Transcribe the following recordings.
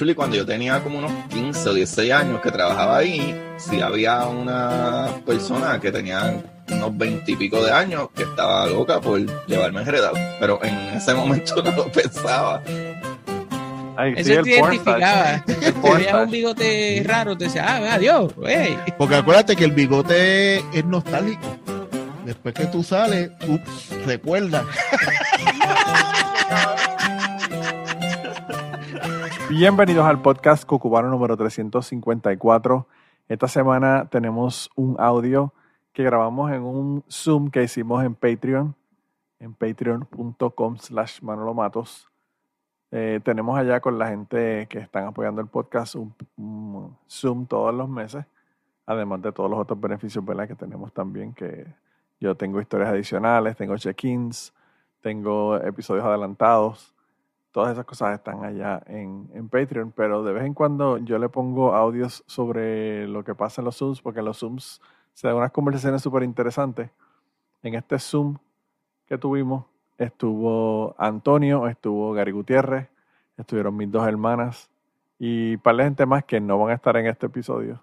Actually, cuando yo tenía como unos 15 o 16 años que trabajaba ahí, sí había una persona que tenía unos 20 y pico de años que estaba loca por llevarme enredado. Pero en ese momento no lo pensaba. Ay, sí, Eso el te identificaba. pornstache. Te veías un bigote raro, te decía, ah, adiós, hey. Porque acuérdate que el bigote es nostálgico. Después que tú sales, ups, recuerda. Bienvenidos al podcast Cucubano número 354. Esta semana tenemos un audio que grabamos en un Zoom que hicimos en Patreon, en patreon.com slash Manolo Matos. Eh, tenemos allá con la gente que están apoyando el podcast un, un Zoom todos los meses, además de todos los otros beneficios ¿verdad? que tenemos también, que yo tengo historias adicionales, tengo check-ins, tengo episodios adelantados. Todas esas cosas están allá en, en Patreon, pero de vez en cuando yo le pongo audios sobre lo que pasa en los Zooms, porque en los Zooms se dan unas conversaciones súper interesantes. En este Zoom que tuvimos estuvo Antonio, estuvo Gary Gutiérrez, estuvieron mis dos hermanas y un par de gente más que no van a estar en este episodio,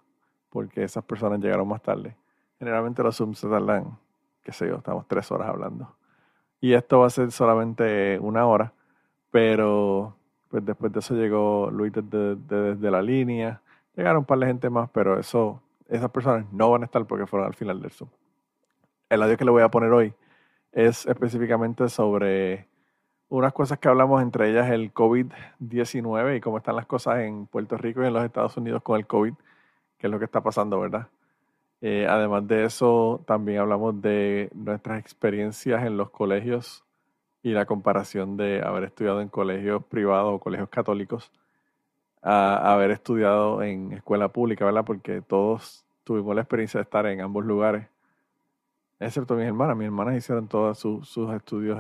porque esas personas llegaron más tarde. Generalmente los Zooms se tardan, qué sé yo, estamos tres horas hablando. Y esto va a ser solamente una hora. Pero pues después de eso llegó Luis desde, la línea. Llegaron un par de gente más, pero eso, esas personas no van a estar porque fueron al final del Zoom. El audio que le voy a poner hoy es específicamente sobre unas cosas que hablamos, entre ellas el COVID-19 y cómo están las cosas en Puerto Rico y en los Estados Unidos con el COVID, que es lo que está pasando, ¿verdad? Eh, además de eso, también hablamos de nuestras experiencias en los colegios y la comparación de haber estudiado en colegios privados o colegios católicos a haber estudiado en escuela pública, ¿verdad? Porque todos tuvimos la experiencia de estar en ambos lugares, excepto mis hermanas. Mis hermanas hicieron todos su- sus estudios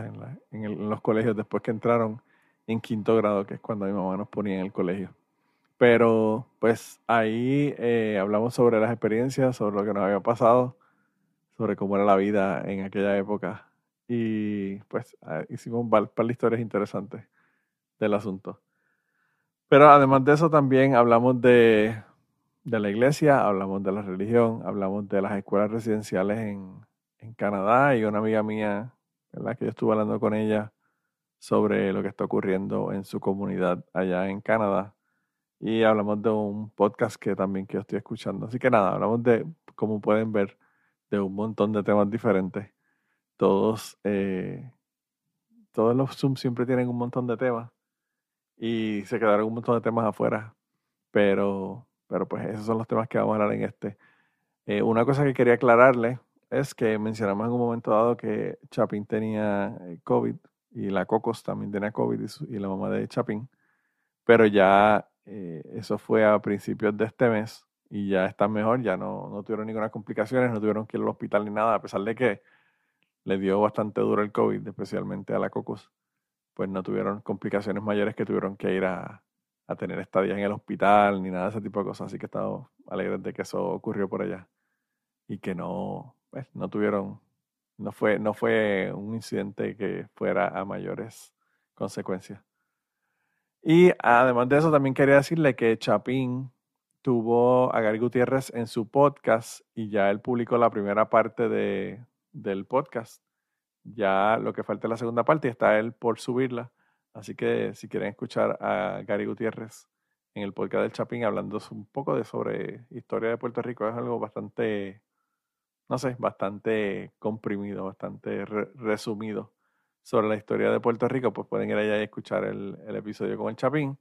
en, los colegios después que entraron en quinto grado, que es cuando mi mamá nos ponía en el colegio. Pero pues ahí eh, hablamos sobre las experiencias, sobre lo que nos había pasado, sobre cómo era la vida en aquella época. Y pues ah, hicimos un par de historias interesantes del asunto. Pero además de eso también hablamos de, de la iglesia, hablamos de la religión, hablamos de las escuelas residenciales en, en Canadá y una amiga mía, ¿verdad? que yo estuve hablando con ella sobre lo que está ocurriendo en su comunidad allá en Canadá. Y hablamos de un podcast que también que yo estoy escuchando. Así que nada, hablamos de, como pueden ver, de un montón de temas diferentes. Todos, eh, todos los Zoom siempre tienen un montón de temas y se quedaron un montón de temas afuera. Pero, pero pues esos son los temas que vamos a hablar en este. Eh, una cosa que quería aclararle es que mencionamos en un momento dado que Chapin tenía eh, COVID y la Cocos también tenía COVID y, su- y la mamá de Chapin. Pero ya eh, eso fue a principios de este mes y ya están mejor, ya no, no tuvieron ninguna complicaciones, no tuvieron que ir al hospital ni nada, a pesar de que le dio bastante duro el COVID, especialmente a la Cocos, pues no tuvieron complicaciones mayores que tuvieron que ir a, a tener estadías en el hospital ni nada de ese tipo de cosas, así que estamos alegres de que eso ocurrió por allá y que no, pues, no tuvieron, no fue, no fue un incidente que fuera a mayores consecuencias. Y además de eso, también quería decirle que Chapín tuvo a Gary Gutiérrez en su podcast y ya él publicó la primera parte de, del podcast. Ya lo que falta es la segunda parte y está él por subirla. Así que si quieren escuchar a Gary Gutiérrez en el podcast del Chapín hablando un poco de sobre historia de Puerto Rico, es algo bastante, no sé, bastante comprimido, bastante re- resumido sobre la historia de Puerto Rico, pues pueden ir allá y escuchar el, el episodio con el Chapín.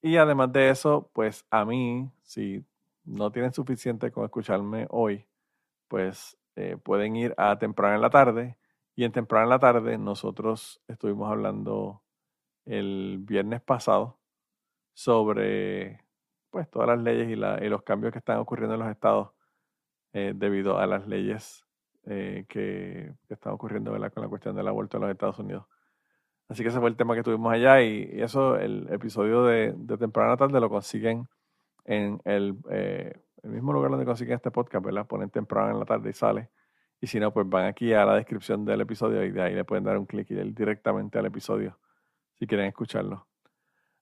Y además de eso, pues a mí, si no tienen suficiente con escucharme hoy, pues eh, pueden ir a temprano en la tarde. Y en temprano en la tarde nosotros estuvimos hablando el viernes pasado sobre pues todas las leyes y, los cambios que están ocurriendo en los estados eh, debido a las leyes eh, que, están ocurriendo con la cuestión del aborto en los Estados Unidos. Así que ese fue el tema que tuvimos allá y, eso, el episodio de, de temprana tarde lo consiguen en el, el mismo lugar donde consiguen este podcast, ¿verdad? Ponen temprano en la tarde y sale. Y si no, pues van aquí a la descripción del episodio y de ahí le pueden dar un clic y ir directamente al episodio si quieren escucharlo.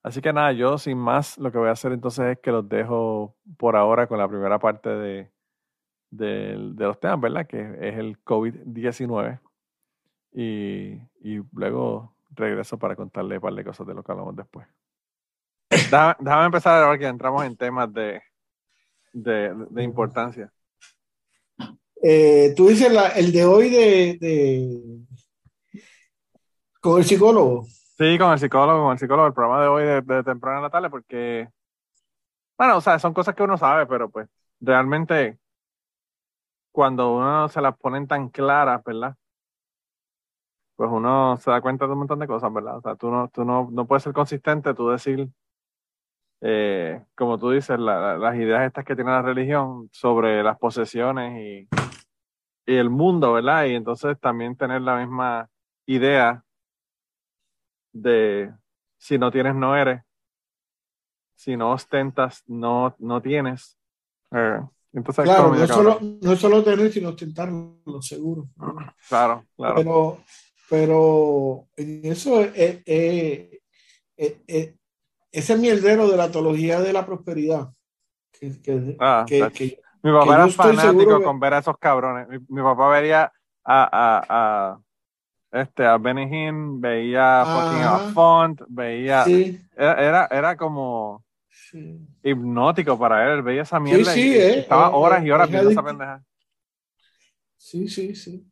Así que nada, yo sin más lo que voy a hacer entonces es que los dejo por ahora con la primera parte de, de, los temas, ¿verdad? Que es el COVID-19. Y, y luego regreso para contarle un par de cosas de lo que hablamos después. Déjame, déjame empezar ahora que entramos en temas de, de, de importancia. Eh, tú dices la- el de hoy de, de- con el psicólogo. Sí, con el psicólogo, con el psicólogo, el programa de hoy de, de temprano en la tarde, porque, bueno, o sea, son cosas que uno sabe, pero pues realmente cuando uno se las ponen tan claras, ¿verdad? Pues uno se da cuenta de un montón de cosas, ¿verdad? O sea, tú no, tú no, no puedes ser consistente, tú decir, eh, como tú dices, la- la- las ideas estas que tiene la religión sobre las posesiones y, y el mundo, ¿verdad? Y entonces también tener la misma idea de si no tienes, no eres. Si no ostentas, no, no tienes. Eh, entonces, Claro, no es, solo, no es solo tener, sino ostentarlo, seguro. Claro, claro. Pero, pero en eso eh, eh, eh, ese mierdero de la teología de la prosperidad. Que, que- Ah, que- que- Mi papá era fanático con ver a esos cabrones. Mi, mi papá veía a, a, a, este, a Benny Hinn, veía a. Font, veía. sí, Era, era, como sí. hipnótico para él. Veía esa mierda sí, y, eh, estaba eh, horas y horas es viendo esa pendeja. Sí, sí, sí.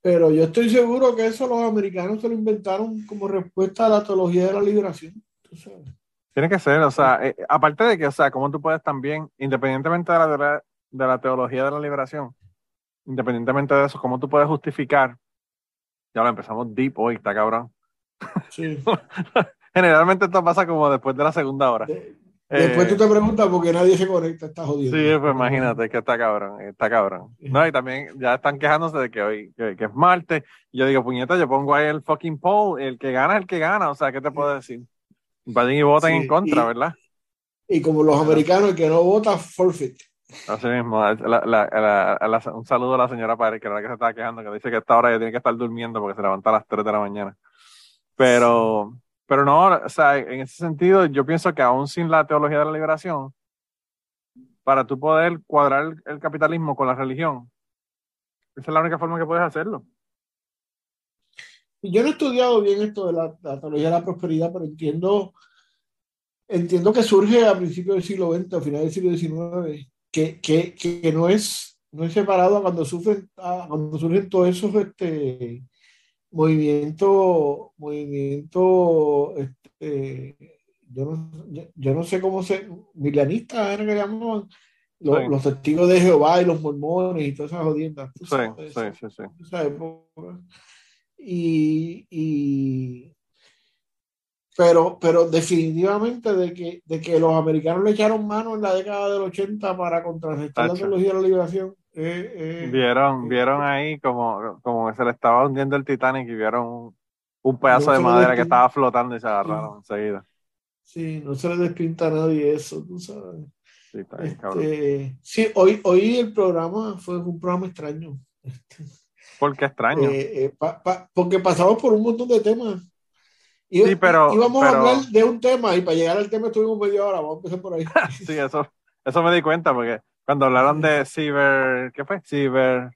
Pero yo estoy seguro que eso los americanos se lo inventaron como respuesta a la teología de la liberación. Tú sabes. Tiene que ser, o sea, eh, aparte de que, o sea, cómo tú puedes también, independientemente de la, de la, teología de la liberación, independientemente de eso, cómo tú puedes justificar, ya lo empezamos deep hoy, está cabrón. Sí. Generalmente esto pasa como después de la segunda hora. De- Después Eh, tú te preguntas por qué nadie se conecta, está jodido. Sí, pues imagínate que está cabrón, está cabrón. No, y también ya están quejándose de que hoy, que, que es martes. Y yo digo, puñeta, yo pongo ahí el fucking poll, el que gana es el que gana, o sea, ¿qué te puedo decir? Vayan y voten Sí, en contra, y- ¿verdad? Y como los americanos, el que no vota, forfeit. Así mismo, la- la- la- la- un saludo a la señora Párez, que era la que se estaba quejando, que dice que a esta hora ya tiene que estar durmiendo porque se levanta a las 3 de la mañana. Pero, pero no, o sea, en ese sentido, yo pienso que aún sin la teología de la liberación, para tú poder cuadrar el, el capitalismo con la religión, esa es la única forma que puedes hacerlo. Yo no he estudiado bien esto de la, la teología de la prosperidad, pero entiendo, entiendo que surge a principios del siglo XX, a finales del siglo XIX, que, que, que no es, no es separado a cuando sufren, a cuando surgen todos esos este, movimientos, movimientos, este, yo, no, yo, no sé cómo se, milianistas era que llamaban, los, Sí. los testigos de Jehová y los mormones y todas esas jodiendas. sí, sí, sí. Y, y- pero, pero definitivamente de que, de que los americanos le echaron mano en la década del 80 para contrarrestar la Tacho. teología de la liberación. eh, eh, Vieron, eh, vieron ahí como, como se le estaba hundiendo el Titanic y vieron un, un pedazo No de madera que estaba flotando y se agarraron enseguida. Sí, no se le despinta a nadie eso, tú sabes. Sí, está bien, cabrón. Este, sí, hoy, hoy el programa fue un programa extraño. Este, Porque extraño. Eh, eh, pa- pa- porque pasamos por un montón de temas. Y, Sí, pero- íbamos pero- a hablar de un tema y para llegar al tema estuvimos media hora. Vamos a empezar por ahí. Sí, eso, eso me di cuenta porque cuando hablaron de ciber, ¿qué fue? Ciber,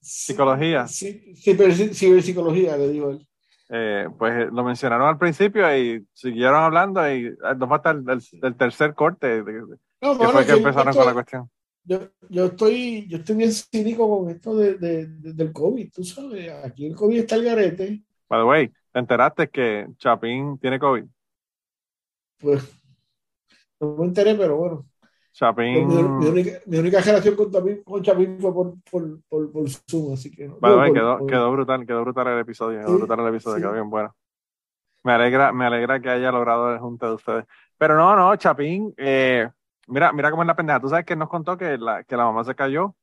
Psicología. Sí, ciber- ciberpsicología, le digo él. eh, pues lo mencionaron al principio y siguieron hablando y nos falta el, el- el tercer corte, No, que mano, fue que empezaron con la cuestión. Yo, yo estoy, yo estoy bien cínico con esto de, de- de- del COVID, tú sabes. Aquí el COVID está el garete. By the way, ¿te enteraste que Chapín tiene COVID? Pues no me enteré, pero bueno. Chapín, Mi, mi única, mi única relación con Chapín, con Chapín fue por, por, por, por Zoom, así que no. by the way, quedó, quedó brutal, quedó brutal el episodio, quedó Sí, brutal el episodio, sí. quedó bien bueno. Me alegra, me alegra que haya logrado el junte de ustedes. Pero no, no, Chapín, eh, mira, mira cómo es la pendeja. Tú sabes que él nos contó que la, que la mamá se cayó,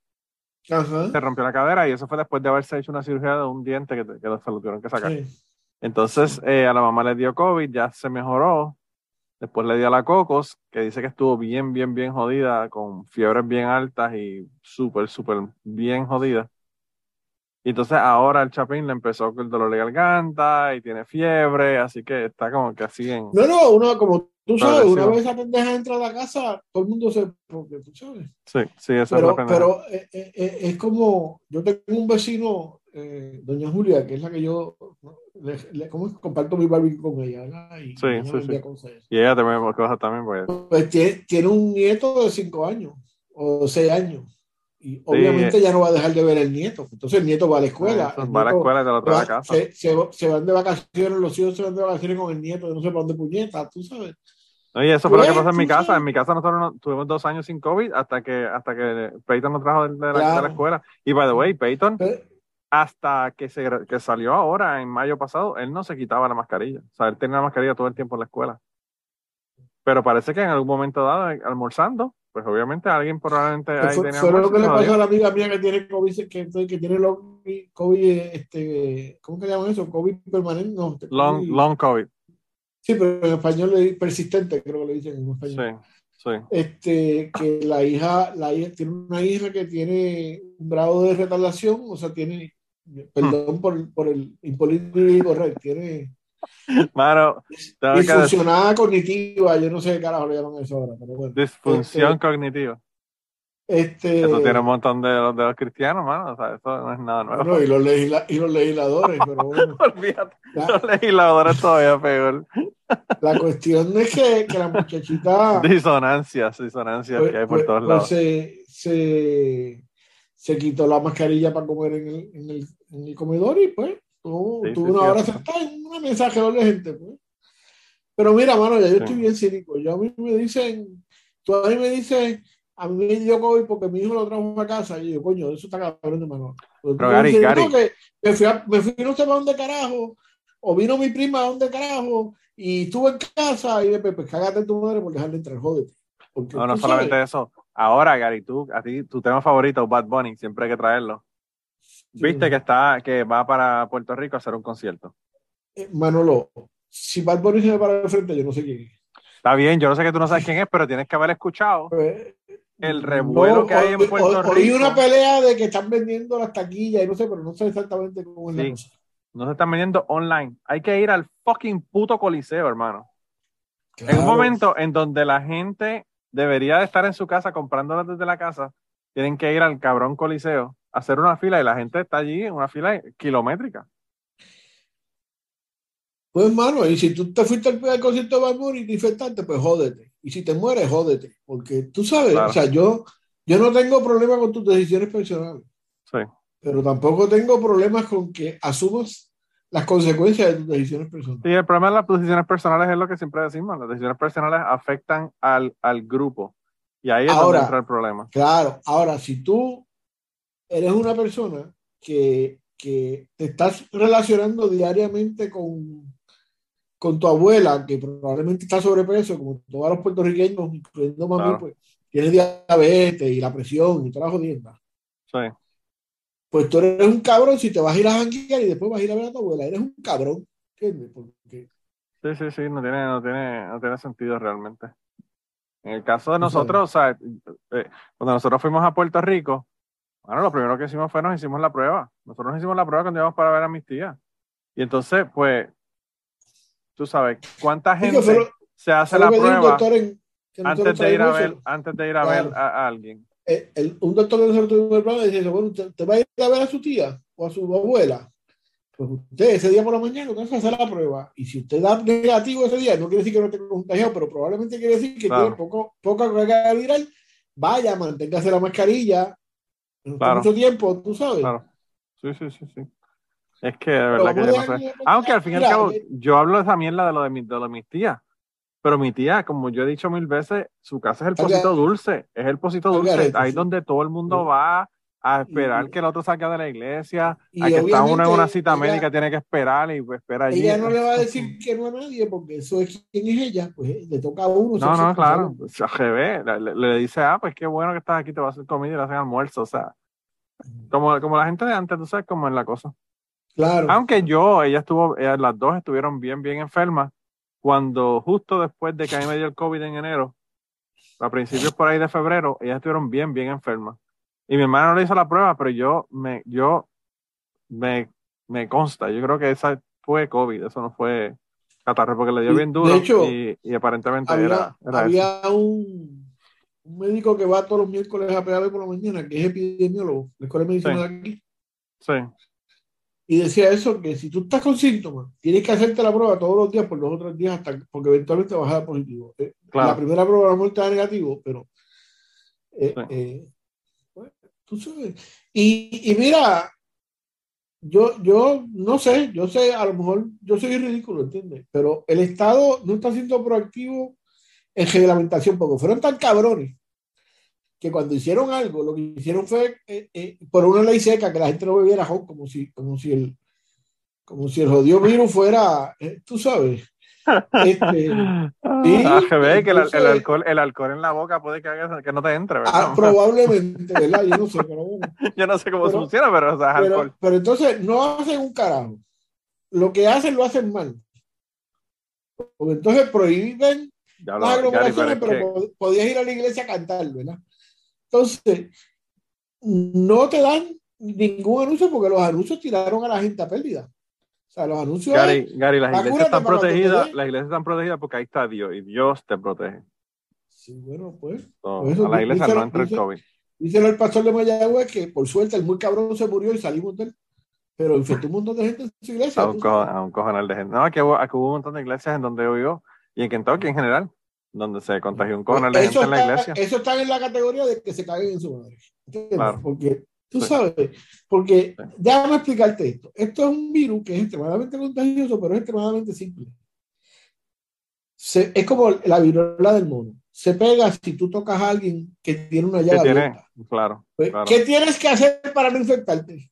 Ajá. se rompió la cadera y eso fue después de haberse hecho una cirugía de un diente que, que se lo tuvieron que sacar. Sí. Entonces, eh, a la mamá le dio COVID, ya se mejoró. Después le dio a la Cocos, que dice que estuvo bien, bien, bien jodida, con fiebres bien altas y súper, súper bien jodida. Y entonces ahora el Chapín le empezó con el dolor de garganta y tiene fiebre, así que está como que así en... No, no, uno, como tú sabes, una vez esa pendeja entra a la casa, todo el mundo se. Porque tú sabes. Sí, sí, eso es Pero, lo que pero eh, eh, eh, es como. Yo tengo un vecino, eh, doña Julia, que es la que yo. Le, le- ¿cómo es? comparto mi barbecue con ella, ¿verdad? Y Sí, ella sí, sí. Y ella también, cosas también, pues... Pues tiene, tiene un nieto de cinco años o seis años. Y obviamente ya no va a dejar de ver el nieto. Entonces el nieto va a la escuela. Eso, el va a la escuela y te lo trae a va- casa. se, se, se van de vacaciones, los hijos se van de vacaciones con el nieto, no sé para dónde puñeta, tú sabes. Oye, eso fue lo que Pues, pasó en mi casa. En mi casa nosotros no- tuvimos dos años sin COVID hasta que hasta que Peyton nos trajo de, la, de la Claro. escuela. Y by the way, Peyton, Pero- hasta que, se, que salió ahora, en mayo pasado, él no se quitaba la mascarilla. O sea, él tenía la mascarilla todo el tiempo en la escuela. Pero parece que en algún momento dado, eh, almorzando, pues obviamente alguien probablemente ahí fue, tenía fue lo que le pasó a la amiga mía que tiene COVID, que, que tiene lo- COVID, este, ¿cómo que llaman eso? COVID permanente, no. este, Long, COVID- long COVID. Sí, pero en español le persistente, creo que le dicen en español. Sí, sí. Este, que la hija, la hija, tiene una hija que tiene un grado de retardación, o sea, tiene, perdón por, por el correcto, tiene Mano, disfuncionada cognitiva, yo no sé qué carajo le llaman eso ahora, pero bueno. disfunción Este, cognitiva. Este, Eso tiene un montón de, los- de los cristianos, mano. O sea, eso no es nada nuevo. bueno, y, los legisla- y los legisladores, pero bueno. Olvídate, La, los legisladores todavía peor. la cuestión es que, que la muchachita Disonancias, disonancias pues, que hay por pues- todos pues lados. se, se, se quitó la mascarilla para comer en el, en el, en el comedor y pues tuvo, Sí, tuvo sí, una sí, hora eso. sentada en una mensaje de gente. Pues. Pero mira, mano, ya yo Sí. estoy bien cínico. Yo a mí me dicen, tú a mí me dices, a mí me dio COVID porque mi hijo lo trajo a casa. Y yo, coño, eso está cabrón. Pero tú Pero Gary, dices, Gary. no, que me fui, a, me fui no sé para dónde carajo, o vino mi prima a dónde carajo, y estuve en casa, y después, pues cágate en tu madre por dejarle entrar, jódete. Porque No, no tú solamente sabes, eso. Ahora, Gary, tú, a ti, tu tema favorito, Bad Bunny, siempre hay que traerlo. Viste que está, que va para Puerto Rico a hacer un concierto. Eh, Manolo, si Bad Bunny se para de frente, yo no sé quién es. Está bien, yo no sé que tú no sabes quién es, pero tienes que haber escuchado Pues, el revuelo que hay en Puerto oí- Oí Rico. una pelea de que están vendiendo las taquillas y no sé, pero no sé exactamente cómo es la Sí. cosa. No se están vendiendo online. Hay que ir al fucking puto coliseo, hermano. En un momento en donde la gente debería de estar en su casa comprándolas desde la casa, tienen que ir al cabrón coliseo, hacer una fila y la gente está allí en una fila kilométrica. Pues, mano, y si tú te fuiste al, al concierto de Bad y te infectaste, pues jódete. Y si te mueres, jódete. Porque tú sabes, Claro. o sea, yo, yo no tengo problema con tus decisiones personales, Sí. pero tampoco tengo problemas con que asumas las consecuencias de tus decisiones personales. Y el problema de las decisiones personales es lo que siempre decimos, las decisiones personales afectan al, al grupo. Y ahí es donde Ahora- entra el problema. Claro, ahora, si tú eres una persona que, que te estás relacionando diariamente con, con tu abuela, que probablemente está sobrepeso, como todos los puertorriqueños, incluyendo mami, Claro. pues tiene diabetes y la presión y toda la jodienda. Sí. Pues tú eres un cabrón si te vas a ir a janguear y después vas a ir a ver a tu abuela. Eres un cabrón, ¿entiendes? Porque, Sí, sí, sí, no tiene, no tiene, no tiene sentido realmente. En el caso de nosotros, o sea, eh, cuando nosotros fuimos a Puerto Rico, bueno, lo primero que hicimos fue nos hicimos la prueba. Nosotros nos hicimos la prueba cuando íbamos para ver a mis tías. Y entonces, pues, tú sabes, ¿cuánta gente se hace la prueba en- antes de ir a ver, antes de ir a Claro. ver a, a alguien? el- el- un doctor que nosotros tuvimos el programa dice, bueno, ¿usted, usted va a ir a ver a su tía o a su abuela? Pues usted ese día por la mañana usted se hace la prueba. Y si usted da negativo ese día, no quiere decir que no esté contagiado, pero probablemente quiere decir que Claro. tiene poco, poca carga viral. Vaya, manténgase la mascarilla Claro. mucho tiempo, tú sabes. Claro. Sí, sí, sí, sí. Es que de verdad que yo no sé. Aunque al fin y al cabo, eh, yo hablo de esa mierda de lo de, mi- de lo de mis tías. Pero mi tía, como yo he dicho mil veces, su casa es el pocito al dulce. Es el pocito Está al dulce. Ahí sí. donde todo el mundo va a esperar Y- que el otro salga de la iglesia. y a que está uno en una cita ella- médica, tiene que esperar y pues, espera allí. Ella no le va a decir que no a nadie, porque eso es quién es ella, pues le toca a uno. No, no, claro. responsable. Pues, revés. Le, le- le dice, ah, pues qué bueno que estás aquí, te va a hacer comida y le hacen almuerzo. O sea, como, como la gente de antes, tú sabes cómo es la cosa. Claro. Aunque yo, ella estuvo, ellas las dos estuvieron bien, bien enfermas cuando justo después de que a mí me dio el COVID en enero, a principios por ahí de febrero, ellas estuvieron bien, bien enfermas. Y mi hermana no le hizo la prueba, pero yo me, yo me, me consta. Yo creo que esa fue COVID, eso no fue catarro, porque le dio bien duro de hecho, y, y aparentemente Había, era, había un, un médico que va todos los miércoles a pegarle por la mañana, que es epidemiólogo, de la Escuela de Medicina Sí. de aquí, Sí, y decía eso, que si tú estás con síntomas, tienes que hacerte la prueba todos los días por dos o tres días hasta porque eventualmente vas a dar positivo. Eh, Claro. La primera prueba a lo mejor te da negativo, pero eh, Sí. eh, tú sabes. Y, y mira, yo, yo no sé, yo sé, a lo mejor yo soy ridículo, ¿entiendes? Pero el Estado no está siendo proactivo en reglamentación, porque fueron tan cabrones que cuando hicieron algo, lo que hicieron fue eh, eh, por una ley seca que la gente no bebiera como si, como si el como si el jodido virus fuera, eh, tú sabes. Este, Ah, ve que el, alcohol, el alcohol en la boca puede que, haga- que no te entre, ¿verdad? ah, probablemente, ¿verdad? Yo no sé, pero bueno. Yo no sé cómo pero- funciona, pero o sea, es alcohol. Pero, pero entonces no hacen un carajo. Lo que hacen lo hacen mal. Porque entonces prohíben Ya lo- las aglomeraciones, pero que- podías ir a la iglesia a cantar, ¿verdad? Entonces, no te dan ningún anuncio porque los anuncios tiraron a la gente a pérdida. O sea, los anuncios es- Gary, Gary, las iglesias están protegidas, las iglesias están protegidas porque ahí está Dios y Dios te protege. Sí, bueno, pues. Por eso a la iglesia dice- no entra el COVID. Díselo al pastor de Mayagüez que por suerte el muy cabrón se murió y salimos de él. Pero infectó un montón de gente en su iglesia. A un, co- a un cojonal de gente. No, aquí hubo, aquí hubo un montón de iglesias en donde vivo y en Kentucky en general, donde se contagió un cojonal de eso, gente en la está, iglesia. eso está en la categoría de que se caguen en su madre. Claro. Porque tú sabes, porque déjame explicarte esto. Esto es un virus que es extremadamente contagioso, pero es extremadamente simple. Se- es como la viruela del mono. Se pega si tú tocas a alguien que tiene una ¿Qué llaga tiene? abierta. Claro, Pues, claro. ¿Qué tienes que hacer para no infectarte?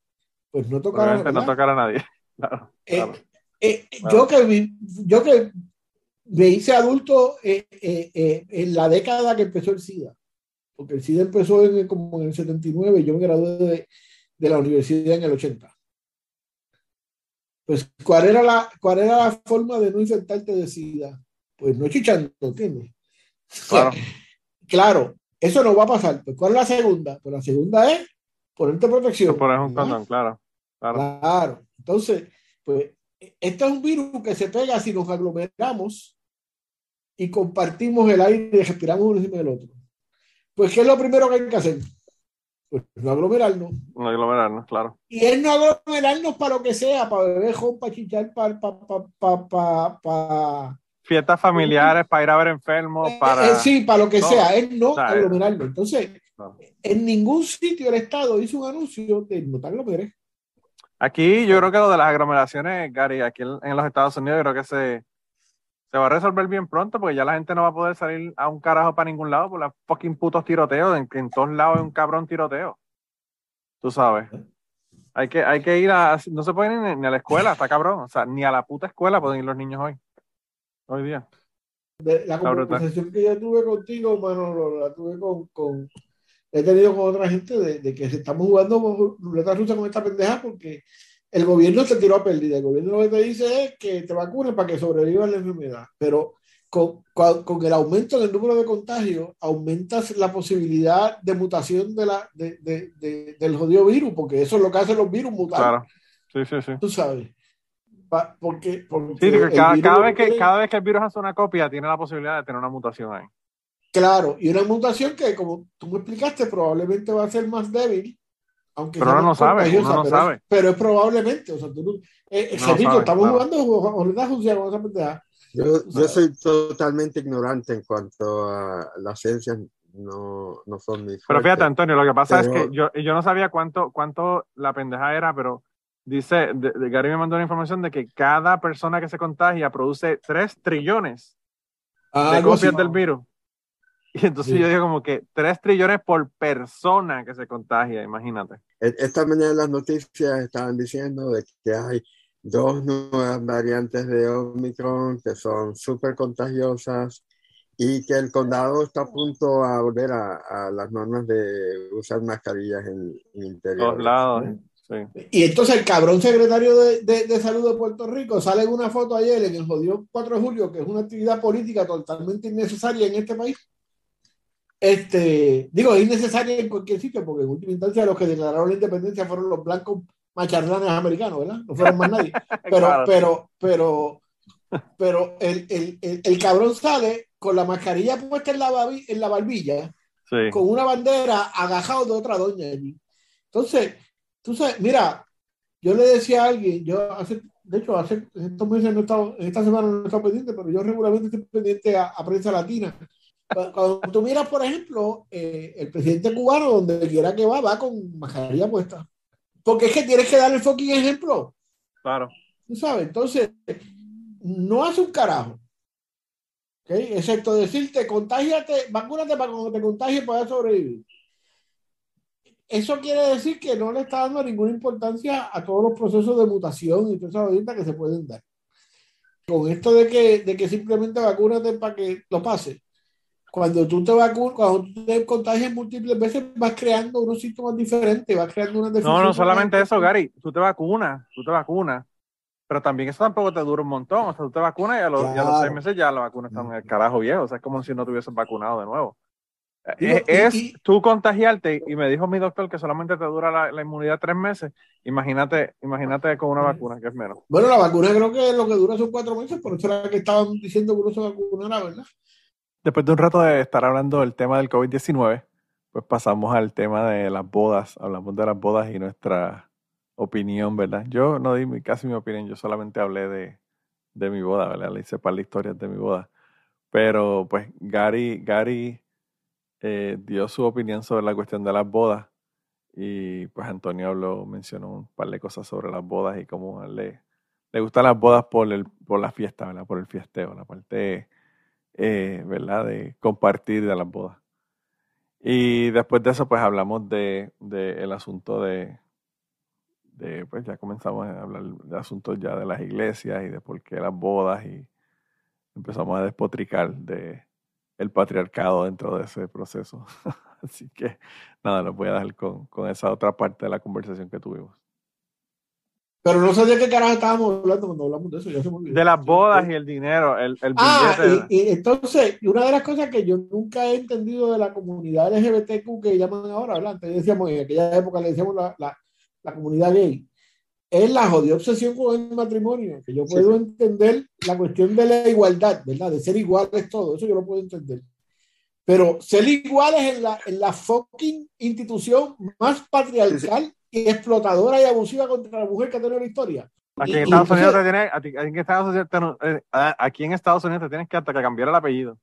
Pues no tocar a Obviamente no tocar a nadie. Claro, claro. eh, Claro. yo, que, vi- yo que me hice adulto eh, eh, eh, en la década que empezó el SIDA, porque el SIDA empezó en, el- como en el 79 y yo me gradué de, de la universidad en el 80. Pues, ¿cuál era, la, ¿cuál era la forma de no infectarte de SIDA? Pues no chichando, ¿entiendes? Claro. Claro, eso no va a pasar. Pues, ¿Cuál es la segunda? Pues la segunda es ponerte protección. Tú pones un condón, claro. Claro. Claro. Entonces, pues, este es un virus que se pega si nos aglomeramos y compartimos el aire y respiramos uno encima del otro. Pues, ¿qué es lo primero que hay que hacer? Pues no aglomerarnos. No aglomerarnos, claro. Y es no aglomerarnos para lo que sea, para beber, para chichar, para, para, para, para, Fiestas familiares para ir a ver enfermos, para. Eh, sí, para lo que No, sea, es no o sea, aglomerarnos. Entonces, no. en ningún sitio el Estado hizo un anuncio de no te aglomeres. Aquí yo creo que lo de las aglomeraciones, Gary, aquí en, en los Estados Unidos, yo creo que se, se va a resolver bien pronto porque ya la gente no va a poder salir a un carajo para ningún lado por los fucking putos tiroteos, en que en todos lados hay un cabrón tiroteo. Tú sabes. Hay que, hay que ir a. No se pueden ir ni, a la escuela, está cabrón. O sea, ni a la puta escuela pueden ir los niños hoy. Hoy día. de la brutal. conversación que yo tuve contigo, Manolo, la tuve con, con he tenido con otra gente de, de que estamos jugando ruleta rusa con esta pendeja porque el gobierno te tiró a pérdida. El gobierno lo que te dice es que te vacunes para que sobrevivas la enfermedad. Pero con, con, con el aumento en el número de contagios, aumentas la posibilidad de mutación de la, de, de, de- del jodido virus, porque eso es lo que hacen los virus, mutar. Claro. Sí, sí, sí. Tú sabes. Pa- porque, Sí, cada, vez que, cada vez que el virus hace una copia, tiene la posibilidad de tener una mutación ahí. Claro, y una mutación que, como tú me explicaste, probablemente va a ser más débil, aunque Pero uno no sabe, uno no pero, sabe. pero es probablemente, o sea, tú eh, No sabe, estamos claro. jugando pendeja. Yo, yo soy totalmente ignorante en cuanto a las ciencias, no, no son mi Pero fíjate, Antonio, lo que pasa es que yo, yo no sabía cuánto, cuánto la pendeja era, pero dice, de, de- Gary me mandó una información de que cada persona que se contagia produce 3 trillones de Algo copias del virus. Y entonces Sí. yo digo como que 3 trillones por persona que se contagia, imagínate. E- Esta mañana las noticias estaban diciendo de que hay dos nuevas variantes de Omicron que son súper contagiosas y que el condado está a punto a volver a, a las normas de usar mascarillas en, en interiores. Todos lados. Sí. Y entonces el cabrón secretario de, de- de salud de Puerto Rico sale en una foto ayer en el jodido 4 de julio, que es una actividad política totalmente innecesaria en este país. Este, digo, es innecesaria en cualquier sitio, porque en última instancia los que declararon la independencia fueron los blancos macharlanes americanos, ¿verdad? No fueron más nadie. Pero, Claro. pero, pero, pero el, el, el, el cabrón sale con la mascarilla puesta en la, babi- en la barbilla, Sí. con una bandera agajado de otra doña allí. Entonces, tú sabes, mira, yo le decía a alguien, yo hace, de hecho, hace estos meses no he estado, esta semana no he estado pendiente, pero yo regularmente estoy pendiente a, a prensa latina. Cuando, tú miras, por ejemplo, eh, el presidente cubano, donde quiera que va, va con mascarilla puesta. Porque es que tienes que darle el fucking ejemplo, Claro. tú sabes. Entonces, no hace un carajo. ¿ok? Excepto decirte, contágiate, vacúnate para cuando te contagies puedas sobrevivir. Eso quiere decir que no le está dando ninguna importancia a todos los procesos de mutación y todas esas que se pueden dar. Con esto de que, de que simplemente vacúnate para que lo pase. Cuando tú te vacunas, cuando tú te contagias múltiples veces, vas creando unos síntomas diferentes, vas creando una No, no solamente eso, Gary. Tú te vacunas, tú te vacunas. Pero también eso tampoco te dura un montón. O sea, tú te vacunas y a los, y a los Claro. seis meses ya la vacuna está en el carajo viejo. O sea, es como si no te hubiesen vacunado de nuevo. Digo, Es, y- es tú contagiarte, y me dijo mi doctor que solamente te dura la, la inmunidad tres meses. Imagínate, imagínate con una vacuna, que es menos. Bueno, la vacuna creo que lo que dura son cuatro meses, por eso era que estaban diciendo que uno se vacunara, ¿verdad? Después de un rato de estar hablando del tema del COVID-19, pues pasamos al tema de las bodas. Hablamos de las bodas y nuestra opinión, ¿verdad? Yo no di casi mi opinión, yo solamente hablé de, de mi boda, ¿verdad? Le hice par de historias de mi boda. Pero pues Gary, Gary eh, dio su opinión sobre la cuestión de las bodas y pues Antonio habló, mencionó un par de cosas sobre las bodas y cómo le, le gustan las bodas por, el, por la fiesta, ¿verdad? Por el fiesteo, la parte, eh, ¿verdad? De compartir de las bodas. Y después de eso, pues hablamos de, de el asunto de, de, pues ya comenzamos a hablar de asuntos ya de las iglesias y de por qué las bodas y empezamos a despotricar de el patriarcado dentro de ese proceso. Así que nada, los voy a dejar con, con esa otra parte de la conversación que tuvimos. Pero no sé de qué carajo estábamos hablando cuando hablamos de eso, ya se me. De las bodas y el dinero, el, el Ah, billete. y, y entonces, una de las cosas que yo nunca he entendido de la comunidad LGBTQ que llaman ahora, ¿verdad? Antes decíamos, en aquella época le decíamos la, la, la comunidad gay, es la jodida obsesión con el matrimonio, que yo puedo entender la cuestión de la igualdad, ¿verdad? De ser iguales todos, eso yo lo puedo entender. Pero ser iguales en la, en la fucking institución más patriarcal y explotadora y abusiva contra la mujer que ha tenido la historia. Aquí en Estados Unidos te tienes, aquí en Estados Unidos te no- que hasta que cambiar el apellido.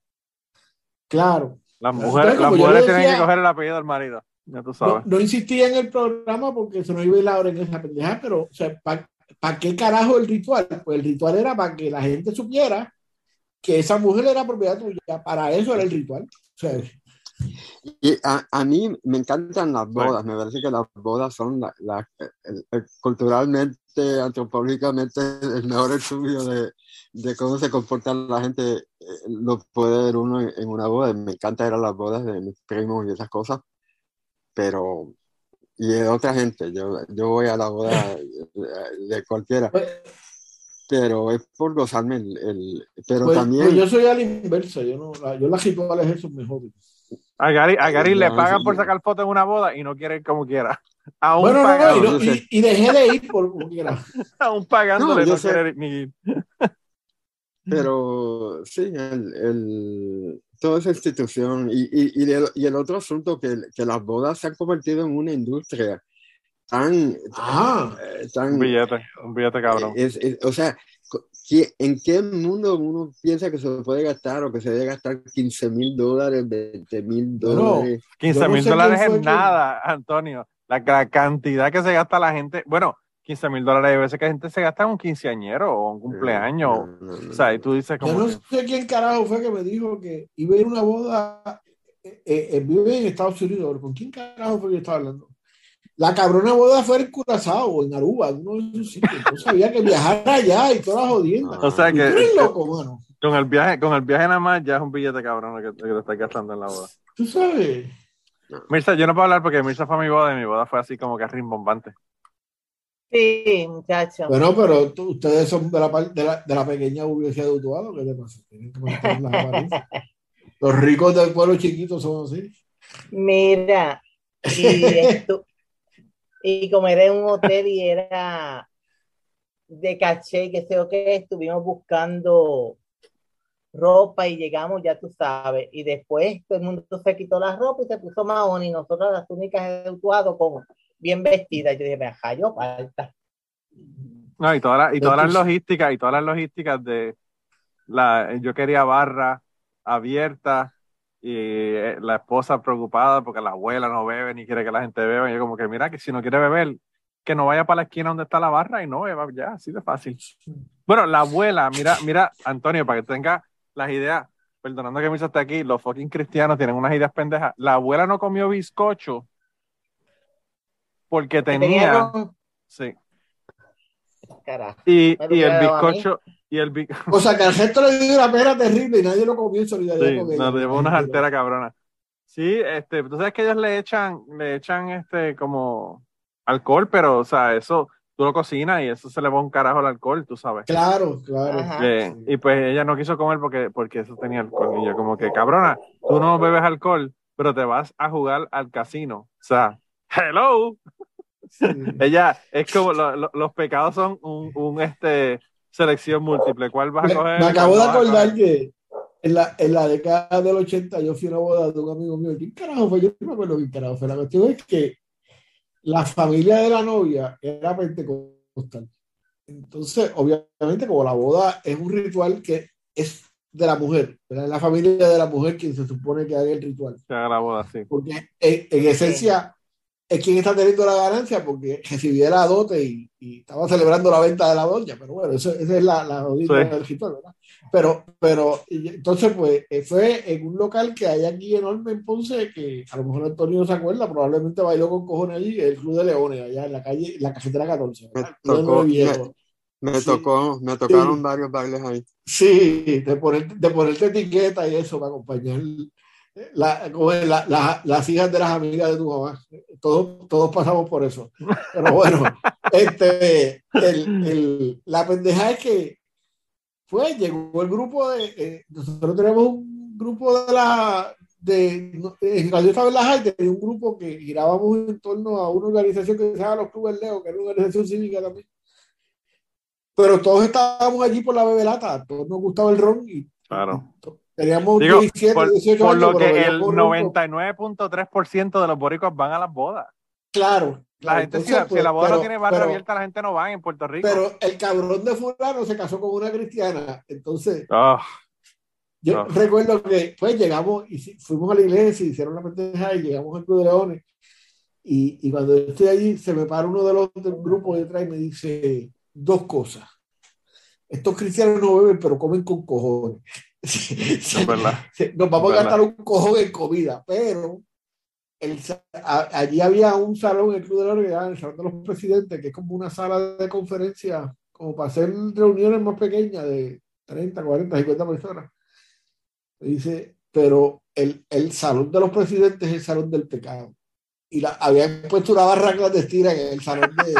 Claro. Las mujeres, las mujeres le tienen decía- que coger el apellido del marido. Ya tú No, sabes. no insistía en el programa porque se nos iba a ir la hora en esa pendeja, pero, o sea, ¿para qué carajo el ritual? Pues el ritual era para que la gente supiera que esa mujer era propiedad tuya. Para eso era el ritual. O sea, Y a, a mí me encantan las Bueno. bodas, me parece que las bodas son la, la- el- el- culturalmente, antropológicamente, el mejor estudio de, de cómo se comporta la gente, eh, lo puede ver uno en, en una boda. Me encanta ir a las bodas de mis primos y esas cosas, pero, y de otra gente, yo, yo voy a la boda de, de cualquiera, pues, pero es por gozarme el, el- pero pues- también... pues yo soy al inverso. Yo, no, la- yo las rituales eso me joden. A Gary, a Gary le pagan sí. por sacar fotos en una boda y no quiere ir como quiera. Aún, Bueno, no, y, no- y- y dejé de ir por como quiera. aún pagándole, No, quiere ni ir. Pero sí, el, el- toda esa institución y, y, el, y el otro asunto que, que las bodas se han convertido en una industria tan, Ah, eh, Un tan billete, un billete cabrón. es- es- o sea, co- ¿qué- ¿en qué mundo uno piensa que se puede gastar o que se debe gastar 15 mil dólares, 20 mil dólares? 15 yo no mil sé dólares es que- nada, Antonio. La, la cantidad que se gasta la gente. Bueno, 15 mil dólares hay veces que gente se gasta en un quinceañero o un cumpleaños. No, no, no, O sea, y tú dices yo como no que- sé quién carajo fue que me dijo que iba a ir a una boda. eh, eh, vive en Estados Unidos. ¿Con quién carajo fue que yo estaba hablando? La cabrona boda fue en Curazao o en Aruba, en uno de esos sitios. Yo sabía que viajar allá y todas las jodiendas. O sea que eres loco, mano. con el viaje, con el viaje nada más ya es un billete cabrón lo que, lo que te estás gastando en la boda. Tú sabes. Mirza, yo no puedo hablar porque Mirza fue a mi boda y mi boda fue así como que rimbombante. Sí, muchacho. Bueno, pero tú- ustedes son de la, de la, de la pequeña Universidad de Utuado. ¿Qué te pasa? Tienen que mantener las apariencias. Los ricos del pueblo chiquito son así. Mira, y, estu- Y como era en un hotel y era de caché, que sé yo qué, estuvimos buscando ropa y llegamos, ya tú sabes. Y después todo el mundo se quitó la ropa y se puso mahón y nosotros las únicas educadas como bien vestidas. Yo dije, me yo falta. No, y todas las, y todas las logísticas, y todas las logísticas de la, yo quería barra abierta y eh, la esposa preocupada porque la abuela no bebe ni quiere que la gente beba. Y yo como que mira que si no quiere beber, que no vaya para la esquina donde está la barra y no beba, ya, así de fácil. Bueno, la abuela, mira, mira, Antonio, para que tenga las ideas, perdonando que me hizo hasta aquí, los fucking cristianos tienen unas ideas pendejas. La abuela no comió bizcocho porque tenía... Sí. Carajo. Y, y el bizcocho, y el bi- O sea, que al resto le dio una pena terrible y nadie lo comió en solidaridad Sí, con ella. nos llevó una altera cabrona. Sí, este, tú sabes que ellos le echan, le echan este como alcohol, pero o sea, eso tú lo cocinas y eso se le va un carajo al alcohol, tú sabes. Claro, claro. Ajá. Eh, y pues ella no quiso comer porque, porque eso tenía alcohol. Y yo como que, cabrona, tú no bebes alcohol, pero te vas a jugar al casino. O sea, hello. Sí. Ella, es como lo- lo- los pecados son un, un este selección múltiple. ¿Cuál vas a coger? me acabo de ¿Cuál vas a acordar que en la, en la década del 80 yo fui a una boda de un amigo mío. ¿Quién carajo fue? Yo no me acuerdo quién carajo fue. La cuestión es que la familia de la novia era pentecostal. Entonces, obviamente, como la boda es un ritual que es de la mujer, ¿verdad? Es la familia de la mujer quien se supone que haga el ritual. Se haga la boda, sí. Porque en, en esencia es quien está teniendo la ganancia porque recibía la dote y, y estaba celebrando la venta de la doña. Pero bueno, esa es la, la Sí. del ritual, ¿verdad? Pero, pero entonces, pues, eh, fue en un local que hay aquí enorme en Ponce, que a lo mejor Antonio no se acuerda, probablemente bailó con cojones allí, el Club de Leones, allá en la calle, en la casetera 14. ¿verdad? Me tocó- Viejos. Me Sí. tocó, me tocaron Sí. varios bailes ahí. Sí, de, poner, de ponerte etiqueta y eso para acompañar la- la- la- las hijas de las amigas de tu mamá. Todos, todos pasamos por eso. Pero bueno, este, el, el- la pendeja es que fue, llegó el grupo de, eh, nosotros tenemos un grupo de la, de, eh, cuando yo estaba en la high tenía un grupo que girábamos en torno a una organización que se llama los Clubes Leo, que era una organización cívica también. Pero todos estábamos allí por la bebelata, todos nos gustaba el ron y Claro. Teníamos Digo, 17, por, 18 por años, lo que el veíamos ron con- 99.3% de los boricuas van a las bodas. Claro. La gente, si, entonces, la, si pues, la boda no pero- tiene barra pero- abierta, la gente no va en Puerto Rico. Pero el cabrón de fulano se casó con una cristiana, entonces Ah, Yo No. recuerdo que pues llegamos y si- fuimos a la iglesia, hicieron la pendeja y llegamos al Club de Leones. Y, y cuando yo estoy allí, se me para uno de los del grupo detrás y me dice dos cosas. Estos cristianos no beben, pero comen con cojones. Es verdad. Nos vamos a Verdad. gastar un cojón en comida, pero el a- allí había un salón en el Club de que era el Salón de los Presidentes, que es como una sala de conferencia, como para hacer reuniones más pequeñas de 30, 40, 50 personas. Dice, pero el, el salón de los presidentes es el salón del pecado. Y la, habían puesto una barra clandestina en el salón de...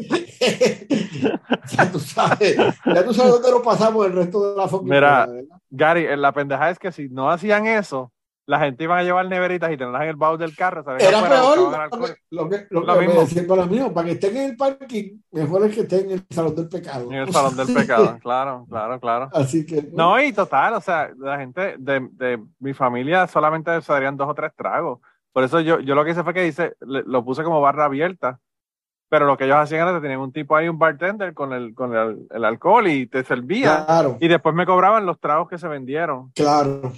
ya tú sabes, ya tú sabes dónde nos pasamos el resto de la fucking Mira. Gary, eh, la pendeja es que si no hacían eso, la gente iba a llevar neveritas y tenerlas en el baúl del carro. Era peor lo que, lo lo Lo que me mismo. para que estén en el parking, mejor es que estén en el salón del pecado. En el salón del pecado, claro, claro, claro. Así que No, y total, o sea, la gente de, de mi familia solamente se darían dos o tres tragos. Por eso yo, yo lo que hice fue que hice, lo puse como barra abierta. Pero lo que ellos hacían era que tenían un tipo ahí, un bartender con el, con el, el alcohol y te servía. claro, Y después me cobraban los tragos que se vendieron. claro.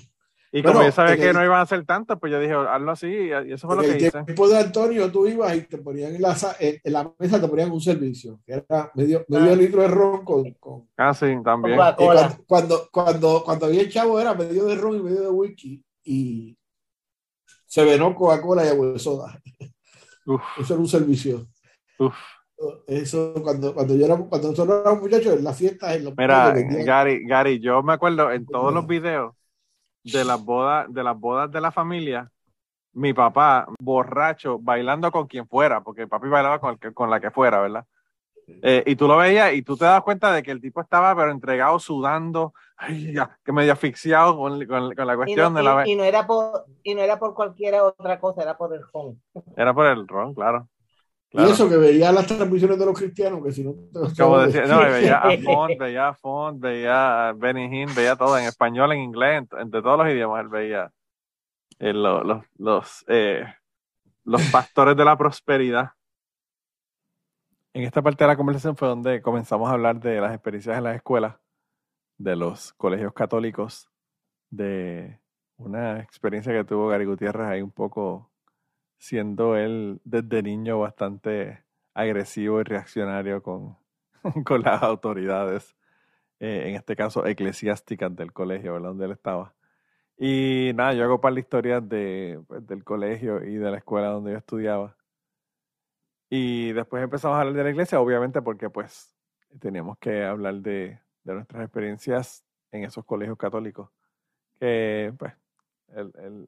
Y Bueno, como yo sabía en que el- no iban a hacer tanto, pues yo dije, hazlo así. Y eso fue lo En que el hice. tiempo de Antonio, tú ibas y te ponían en la, sa- en, en la mesa, te ponían un servicio, que era medio, medio Ah. litro de ron con, con- Ah, sí, también. cuando, cuando, cuando, cuando había el chavo era medio de ron y medio de whisky y se venó Coca-Cola y agua de soda. Uf, Eso era un servicio. Uf. Eso cuando, cuando yo era, cuando nosotros éramos muchachos, en las fiestas, en los Mira, Gary, Gary, yo me acuerdo en todos los videos de las bodas, de las bodas de la familia, mi papá borracho bailando con quien fuera, porque papi bailaba con, el que- con la que fuera, ¿verdad? Eh, y tú lo veías y tú te das cuenta de que el tipo estaba pero entregado, sudando, ay, ya, que medio asfixiado con, con- con la Y cuestión no, de la... y- y no era por, y no era por cualquier otra cosa, era por el home. Era por el ron, claro. Claro. Y eso que veía las transmisiones de los cristianos, que si no... Como decía, no, veía a Font, veía a Font, veía a Benny Hinn, veía todo en español, en inglés, en- entre todos los idiomas él veía eh, lo- los, los, eh, los pastores de la prosperidad. En esta parte de la conversación fue donde comenzamos a hablar de las experiencias en las escuelas, de los colegios católicos, de una experiencia que tuvo Gary Gutiérrez ahí un poco siendo él desde niño bastante agresivo y reaccionario con, con las autoridades, eh, en este caso eclesiásticas del colegio, ¿verdad? Donde él estaba. Y nada, yo hago para la historia de, pues, del colegio y de la escuela donde yo estudiaba. Y después empezamos a hablar de la iglesia, obviamente porque pues teníamos que hablar de, de nuestras experiencias en esos colegios católicos. Que pues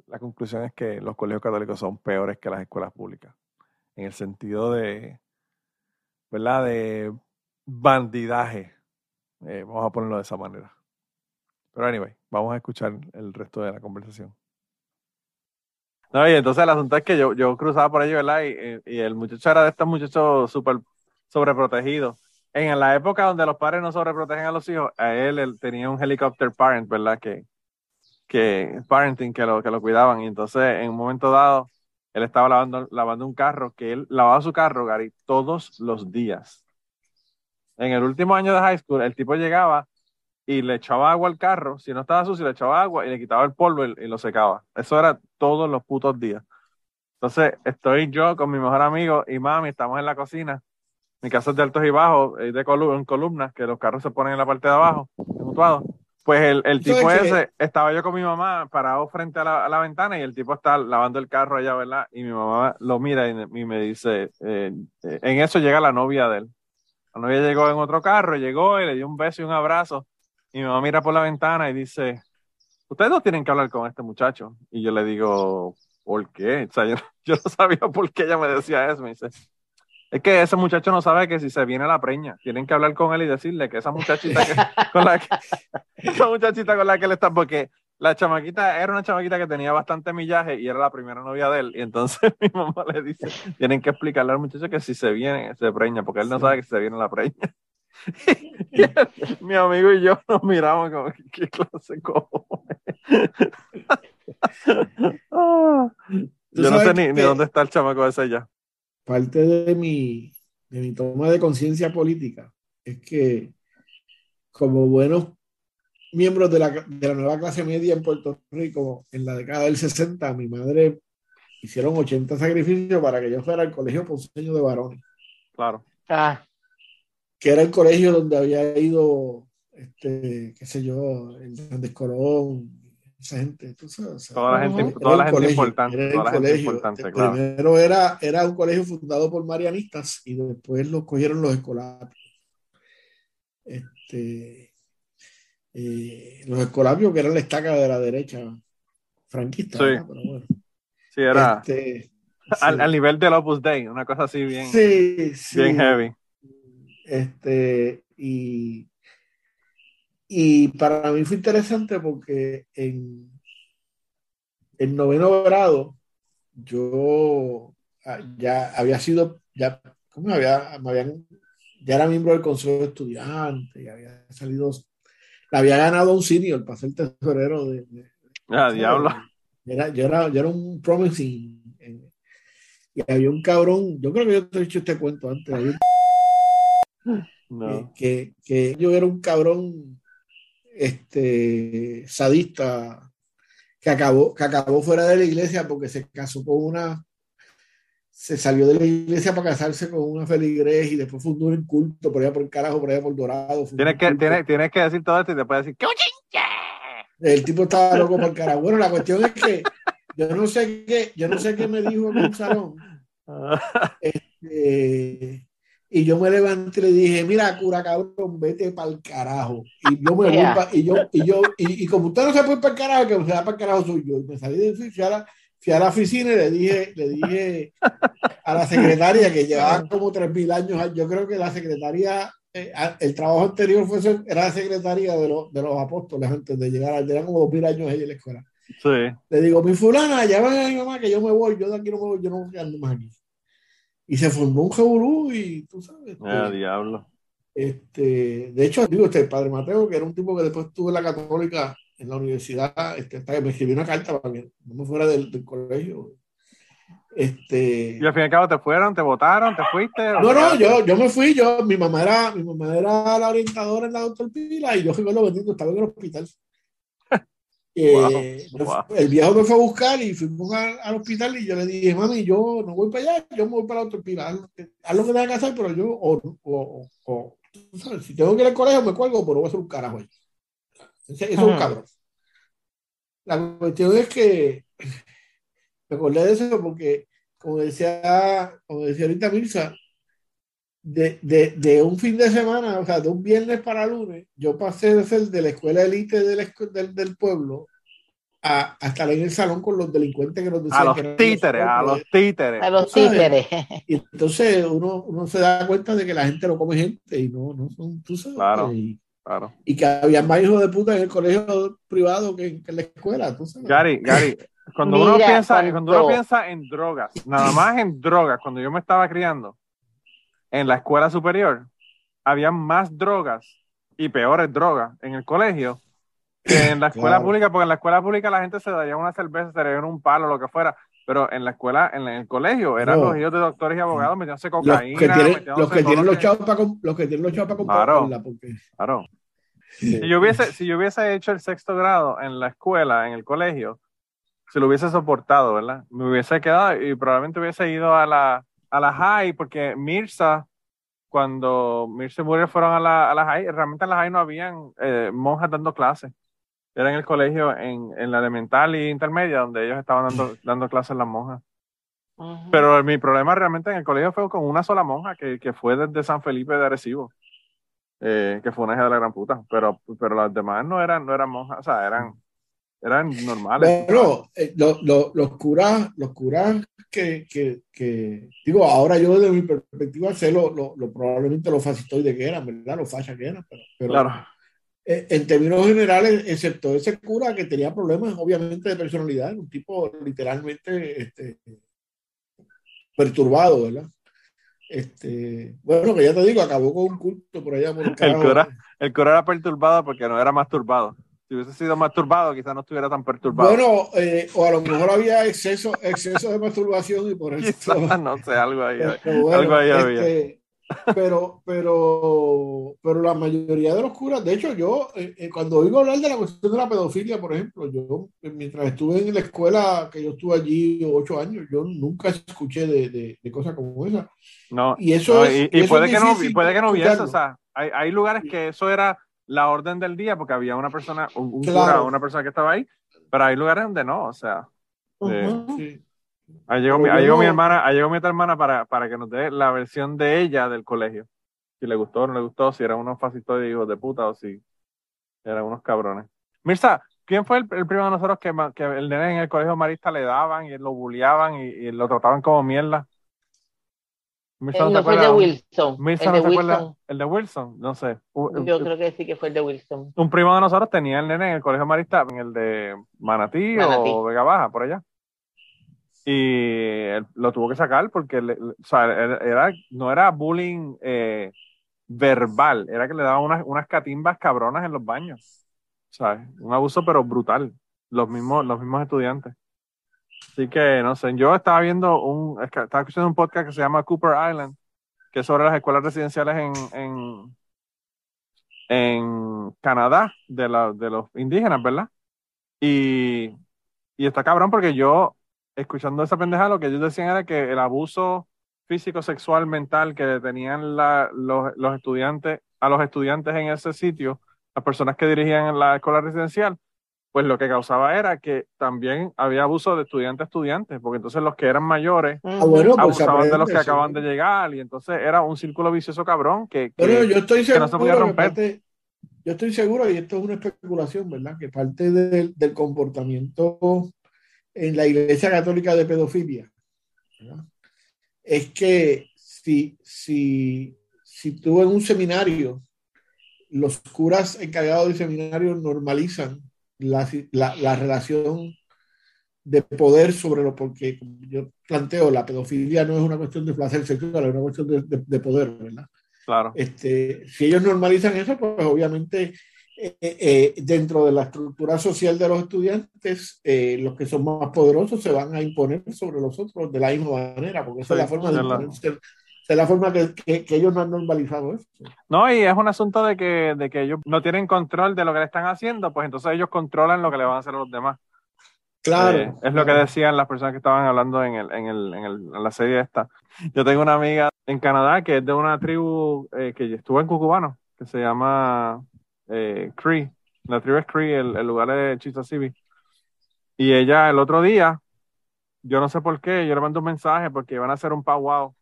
la conclusión es que los colegios católicos son peores que las escuelas públicas. En el sentido de, ¿verdad? De bandidaje. Eh, vamos a ponerlo de esa manera. Pero anyway, vamos a escuchar el resto de la conversación. No, y entonces el asunto es que yo, yo cruzaba por allí, ¿verdad? Y, y- el muchacho era de estos muchachos súper sobreprotegidos. En la época donde los padres no sobreprotegen a los hijos, a él, él tenía un helicopter parent, ¿verdad? Que, que parenting, que lo, que lo cuidaban. Y entonces, en un momento dado, él estaba lavando, lavando un carro, que él lavaba su carro, Gary, todos los días. En el último año de high school, el tipo llegaba y le echaba agua al carro. Si no estaba sucio, le echaba agua y le quitaba el polvo y, lo secaba. Eso era todos los putos días. Entonces, estoy yo con mi mejor amigo y mami, estamos en la cocina. Mi casa es de altos y bajos, es de colu- en columnas, que los carros se ponen en la parte de abajo, mutuados. Pues el, el ¿Sabes tipo ese, estaba yo con mi mamá parado frente a la, a la ventana y el tipo está lavando el carro allá, ¿verdad? Y mi mamá lo mira y, y me dice, eh, eh, en eso llega la novia de él. La novia llegó en otro carro, llegó y le dio un beso y un abrazo. Y mi mamá mira por la ventana y dice, ustedes no tienen que hablar con este muchacho. Y yo le digo, ¿por qué? O sea, yo, yo no sabía por qué ella me decía eso. Me dice, es que ese muchacho no sabe que si se viene la preña, tienen que hablar con él y decirle que esa muchachita que, con la que, esa muchachita con la que él está, porque la chamaquita era una chamaquita que tenía bastante millaje y era la primera novia de él. Y entonces mi mamá le dice, tienen que explicarle al muchacho que si se viene, se preña, porque él no sabe que si se viene la preña. Y él- mi amigo y yo nos miramos como, ¿qué, clase cojones? Ah, yo no sé ni, ni dónde está el chamaco ese ya. Parte de mi, de mi toma de conciencia política es que como buenos miembros de la, de la nueva clase media en Puerto Rico en la década del 60, mi madre hicieron 80 sacrificios para que yo fuera al colegio ponceño de varones, Claro. Ah, que era el colegio donde había ido, este, qué sé yo, el Fernández Colón, esa gente. tú sabes, o sea, Toda la gente, toda la gente colegio, importante, toda la gente colegio. importante, Este, claro. Primero era, era un colegio fundado por marianistas y después lo cogieron los escolapios. Este, eh, los escolapios que eran la estaca de la derecha franquista, Sí. ¿verdad? Pero bueno. Sí, era Este, al, sí. al nivel del Opus Dei, una cosa así bien, Sí, sí. bien heavy. Este, y, y para mí fue interesante porque en, en noveno grado yo ah, ya había sido, ya, ¿cómo me había, me habían, ya era miembro del consejo de estudiantes, y había salido, había ganado un senior para ser tesorero de, de- Ah, diablo. era, yo, era, yo era un promising. eh, y había un cabrón, yo creo que yo te he dicho este cuento antes, había No. que, que yo era un cabrón este, sadista que acabó, que acabó fuera de la iglesia porque se casó con una, se salió de la iglesia para casarse con una feligres y después fundó un culto por allá por el carajo, por allá por Dorado. Tienes que, tienes, tienes que decir todo esto y después decir, ¡qué El tipo estaba loco por el carajo. Bueno, la cuestión es que yo no sé qué, yo no sé qué me dijo en un salón. Y yo me levanté y le dije, mira, cura cabrón, vete para el carajo. Y yo me voy pa- y yo, y yo, y, y como usted no se puede para el carajo, que se va para el carajo soy yo. Y me salí de fui a la, fui a la oficina y le dije, le dije a la secretaria que llevaba como tres mil años. Yo creo que la secretaria, eh, a- el trabajo anterior fue ser- era la secretaria de, los de los apóstoles antes de llegar, al- eran como dos mil años ella en la escuela. Sí. Le digo, mi fulana, llaman a mi mamá que yo me voy, yo de aquí no me voy, yo no voy a quedarme más aquí. Y se formó un revolú y tú sabes. Ah, este, diablo. este, de hecho, digo, este padre Mateo, que era un tipo que después estuvo en la católica en la universidad, este, hasta que me escribió una carta para que no me fuera del, del colegio. Este, Y al fin y al cabo te fueron, te votaron, te fuiste. no, no, yo, yo me fui, yo, mi mamá era, mi mamá era la orientadora en la doctor Pila y yo recuerdo bendito, estaba en el hospital. Eh, Wow, wow. El viejo me fue a buscar y fuimos al, al hospital y yo le dije, mami, yo no voy para allá, yo me voy para doctor Pila, haz lo que, tenga que hacer, pero yo, o, o, o- sabes, si tengo que ir al colegio me cuelgo, pero voy a hacer un carajo ahí. Eso es un cabrón. La cuestión es que me acordé de eso porque, como decía, como decía ahorita Mirza, de, de, de un fin de semana, o sea, de un viernes para lunes, yo pasé de ser de la escuela élite del, del, del pueblo a, a estar en el salón con los delincuentes que nos decían A los que títeres, a nosotros. los títeres. A los títeres. Y entonces uno, uno se da cuenta de que la gente no come gente y no, no son, tú sabes, Claro. y, Claro. y que había más hijos de puta en el colegio privado que, que en la escuela, tú sabes. Gary, Gary, cuando uno Mira, piensa, cuando- cuando uno piensa en drogas, nada más en drogas, cuando yo me estaba criando en la escuela superior, había más drogas y peores drogas en el colegio que en la escuela Claro. pública, porque en la escuela pública la gente se daría una cerveza, se daría un palo, lo que fuera, pero en la escuela, en el colegio, eran No. los hijos de doctores y abogados metiéndose Los cocaína, que tienen, metiéndose los que tienen lo los chavos para com- los que tienen los chavos para Claro. comprarla, porque Claro. Si yo hubiese, si yo hubiese hecho el sexto grado en la escuela, en el colegio, si lo hubiese soportado, ¿verdad? Me hubiese quedado y probablemente hubiese ido a la, a la high, porque Mirza, cuando Mirza y Muriel fueron a la, a la high, realmente en la high no habían eh, monjas dando clases. Era en el colegio, en, en la elemental y intermedia, donde ellos estaban dando, dando clases las monjas. Pero mi problema realmente en el colegio fue con una sola monja que, que fue desde San Felipe de Arecibo, eh, que fue una hija de la gran puta. Pero, pero las demás no eran, no eran monjas, o sea, eran, eran normales. Bueno, eh, lo- lo- los curas, los curas que, que, que- digo, ahora yo desde mi perspectiva sé lo, lo, lo- probablemente los fascistoides que eran, ¿verdad? Los fachas que eran, pero, pero, Claro, eh, en términos generales, excepto ese cura que tenía problemas, obviamente, de personalidad, un tipo literalmente este, perturbado, ¿verdad? Este, bueno, que ya te digo, acabó con un culto por allá por el carajo. cura. el coro era perturbado porque no era masturbado. Si hubiese sido masturbado, quizás no estuviera tan perturbado. Bueno, eh, o a lo mejor había exceso, exceso de masturbación y por eso. Quizás, no sé, algo ahí. Pero bueno, algo ahí había. este, pero, pero, pero la mayoría de los curas, de hecho, yo eh, eh, cuando oigo hablar de la cuestión de la pedofilia, por ejemplo, yo eh, mientras estuve en la escuela, que yo estuve allí ocho años, yo nunca escuché de, de, de cosas como esa. No, Y eso no, es- y, y eso puede, es que no, y puede que no hubiese, o sea, hay, hay lugares que eso era la orden del día porque había una persona, un, un Claro. cura, una persona que estaba ahí, pero hay lugares donde no, o sea. Sí. ahí llegó, mi, ahí llegó mi hermana, ahí llegó mi otra hermana para, para que nos dé la versión de ella del colegio, si le gustó o no le gustó, si eran unos fascistas de hijos de puta o si eran unos cabrones. Mirza, ¿quién fue el, el primero de nosotros que, que el nene en el colegio marista le daban y lo bulleaban y, y lo trataban como mierda? Eh, No fue el de? Wilson. El no de. Wilson. El de Wilson, no sé. Un, Yo creo que sí que fue el de Wilson. un primo de nosotros tenía el nene en el colegio marista, en el de Manatí, Manatí. o Vega Baja, por allá. Y él lo tuvo que sacar porque le- le- o sea, era, era- no era bullying eh, verbal, era que le daban unas, unas catimbas cabronas en los baños. ¿Sabes? Un abuso, pero brutal. Los mismos, los mismos estudiantes. Así que, no sé, yo estaba viendo un, estaba escuchando un podcast que se llama Cooper Island, que es sobre las escuelas residenciales en, en, en Canadá, de, la- de los indígenas, ¿verdad? Y, y está cabrón porque yo, escuchando esa pendeja, lo que ellos decían era que el abuso físico, sexual, mental que tenían la- los, los estudiantes, a los estudiantes en ese sitio, las personas que dirigían la escuela residencial, pues lo que causaba era que también había abuso de estudiante a estudiante, porque entonces los que eran mayores Ah, bueno, pues abusaban de los que acaban de llegar y entonces era un círculo vicioso cabrón que, que- Bueno, yo estoy que no se seguro podía romper. parte- yo estoy seguro, y esto es una especulación, ¿verdad? Que parte del, del comportamiento en la Iglesia Católica de pedofilia ¿verdad? es que si, si, si tú en un seminario, los curas encargados del seminario normalizan la, la- la relación de poder sobre lo porque yo planteo, la pedofilia no es una cuestión de placer sexual, es una cuestión de, de- de poder, ¿verdad? Claro. Este, si ellos normalizan eso, pues obviamente eh, eh, dentro de la estructura social de los estudiantes, eh, los que son más poderosos se van a imponer sobre los otros de la misma manera, porque esa Sí, es la forma de la- imponerse, esa es la forma que, que- que ellos no han normalizado eso. No, y es un asunto de que, de que ellos no tienen control de lo que le están haciendo, pues entonces ellos controlan lo que le van a hacer a los demás. Claro. Eh, es lo que decían las personas que estaban hablando en, el, en, el, en, el, en la serie esta. Yo tengo una amiga en Canadá que es de una tribu eh, que estuvo en Cucubano, que se llama eh, Cree. La tribu es Cree, el, el lugar es Chisasibi. Y ella el otro día, yo no sé por qué, yo le mandé un mensaje porque iban a hacer un powwow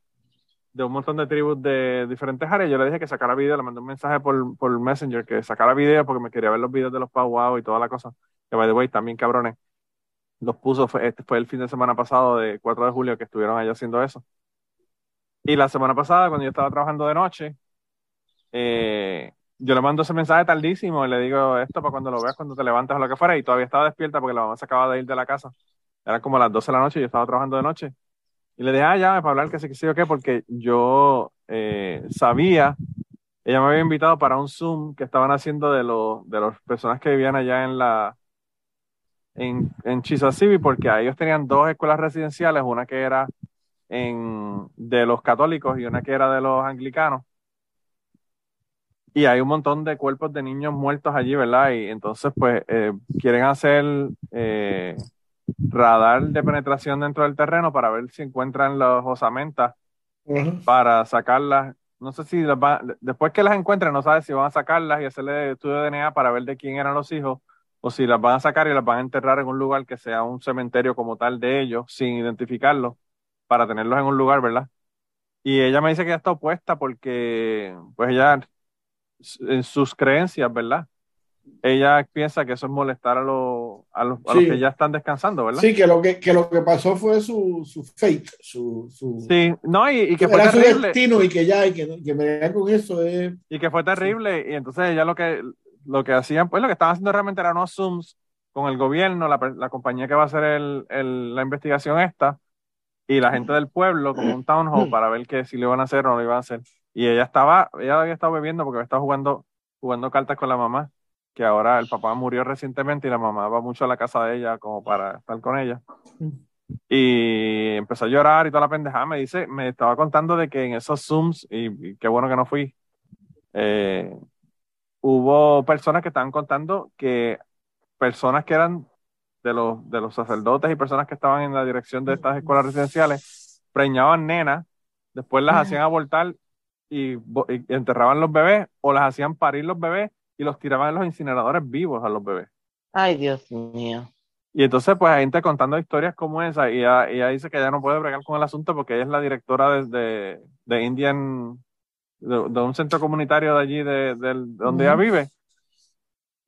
de un montón de tribus de diferentes áreas. Yo le dije que sacara video, le mandé un mensaje por, por Messenger que sacara video porque me quería ver los videos de los powwow y toda la cosa. Que by the way, también cabrones los puso, fue, este fue el fin de semana pasado, de 4 de julio, que estuvieron allá haciendo eso. Y la semana pasada, cuando yo estaba trabajando de noche, eh, yo le mando ese mensaje tardísimo y le digo esto para cuando lo veas, cuando te levantas o lo que fuera, y todavía estaba despierta porque la mamá se acaba de ir de la casa. Eran como las 12 de la noche y yo estaba trabajando de noche. Y le dije, ah, llame para hablar que sí, que sí o qué, porque yo eh, sabía, ella me había invitado para un Zoom que estaban haciendo de los de las personas que vivían allá en la en, en Chisasibi, porque ellos tenían dos escuelas residenciales, una que era en, de los católicos y una que era de los anglicanos. Y hay un montón de cuerpos de niños muertos allí, ¿verdad? Y entonces, pues, eh, quieren hacer eh, radar de penetración dentro del terreno para ver si encuentran las osamentas para sacarlas. No sé si las después que las encuentren, no sabes si van a sacarlas y hacerle estudio de DNA para ver de quién eran los hijos, o si las van a sacar y las van a enterrar en un lugar que sea un cementerio como tal de ellos, sin identificarlos, para tenerlos en un lugar, ¿verdad? Y ella me dice que ella está opuesta porque, pues ella, en sus creencias, ¿verdad? Ella piensa que eso es molestar a, los a, los, a los que ya están descansando, ¿verdad? Sí, que lo que, que lo que pasó fue su, su fate, su, su, Sí, no, y, y que fue su terrible. destino y que ya, y que, que me con eso es... Y que fue terrible, y entonces ella lo que, lo que hacían, pues lo que estaban haciendo realmente eran unos Zooms con el gobierno, la, la compañía que va a hacer el, el- la investigación esta, y la gente del pueblo, como un town hall, para ver que si lo iban a hacer o no lo iban a hacer. Y ella estaba, ella había estado bebiendo porque había estado jugando, jugando cartas con la mamá, que ahora el papá murió recientemente y la mamá va mucho a la casa de ella como para estar con ella. Y empezó a llorar y toda la pendejada. Me dice, me estaba contando de que en esos Zooms, y, y qué bueno que no fui, eh, hubo personas que estaban contando que personas que eran de los, de los sacerdotes y personas que estaban en la dirección de estas escuelas residenciales preñaban nenas, después las hacían abortar y, bo- y enterraban los bebés o las hacían parir los bebés y los tiraban en los incineradores vivos a los bebés. Ay, Dios mío. Y entonces, pues, hay gente contando historias como esa, y ella, ella dice que ella no puede bregar con el asunto porque ella es la directora de, de, de Indian, de, de un centro comunitario de allí, de, donde ella vive.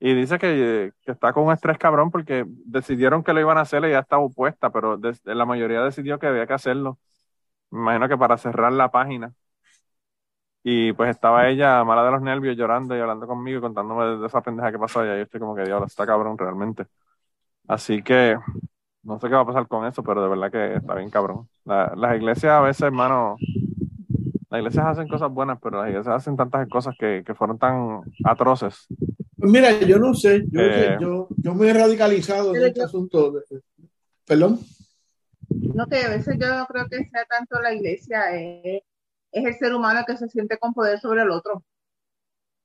Y dice que, que está con un estrés cabrón porque decidieron que lo iban a hacer y ella estaba opuesta, pero la mayoría decidió que había que hacerlo. Me imagino que para cerrar la página. Y pues estaba ella mala de los nervios, llorando y hablando conmigo y contándome de, esa pendeja que pasó allá. Y yo estoy como que, diablo, está cabrón realmente. Así que no sé qué va a pasar con eso, pero de verdad que está bien cabrón. La- las iglesias a veces, hermano, las iglesias hacen cosas buenas, pero las iglesias hacen tantas cosas que, que fueron tan atroces. Pues mira, yo no sé, yo, Eh. yo, yo me he radicalizado en este yo- asunto. de- Perdón. No, que a veces yo no creo que sea tanto la iglesia, es, es el ser humano que se siente con poder sobre el otro.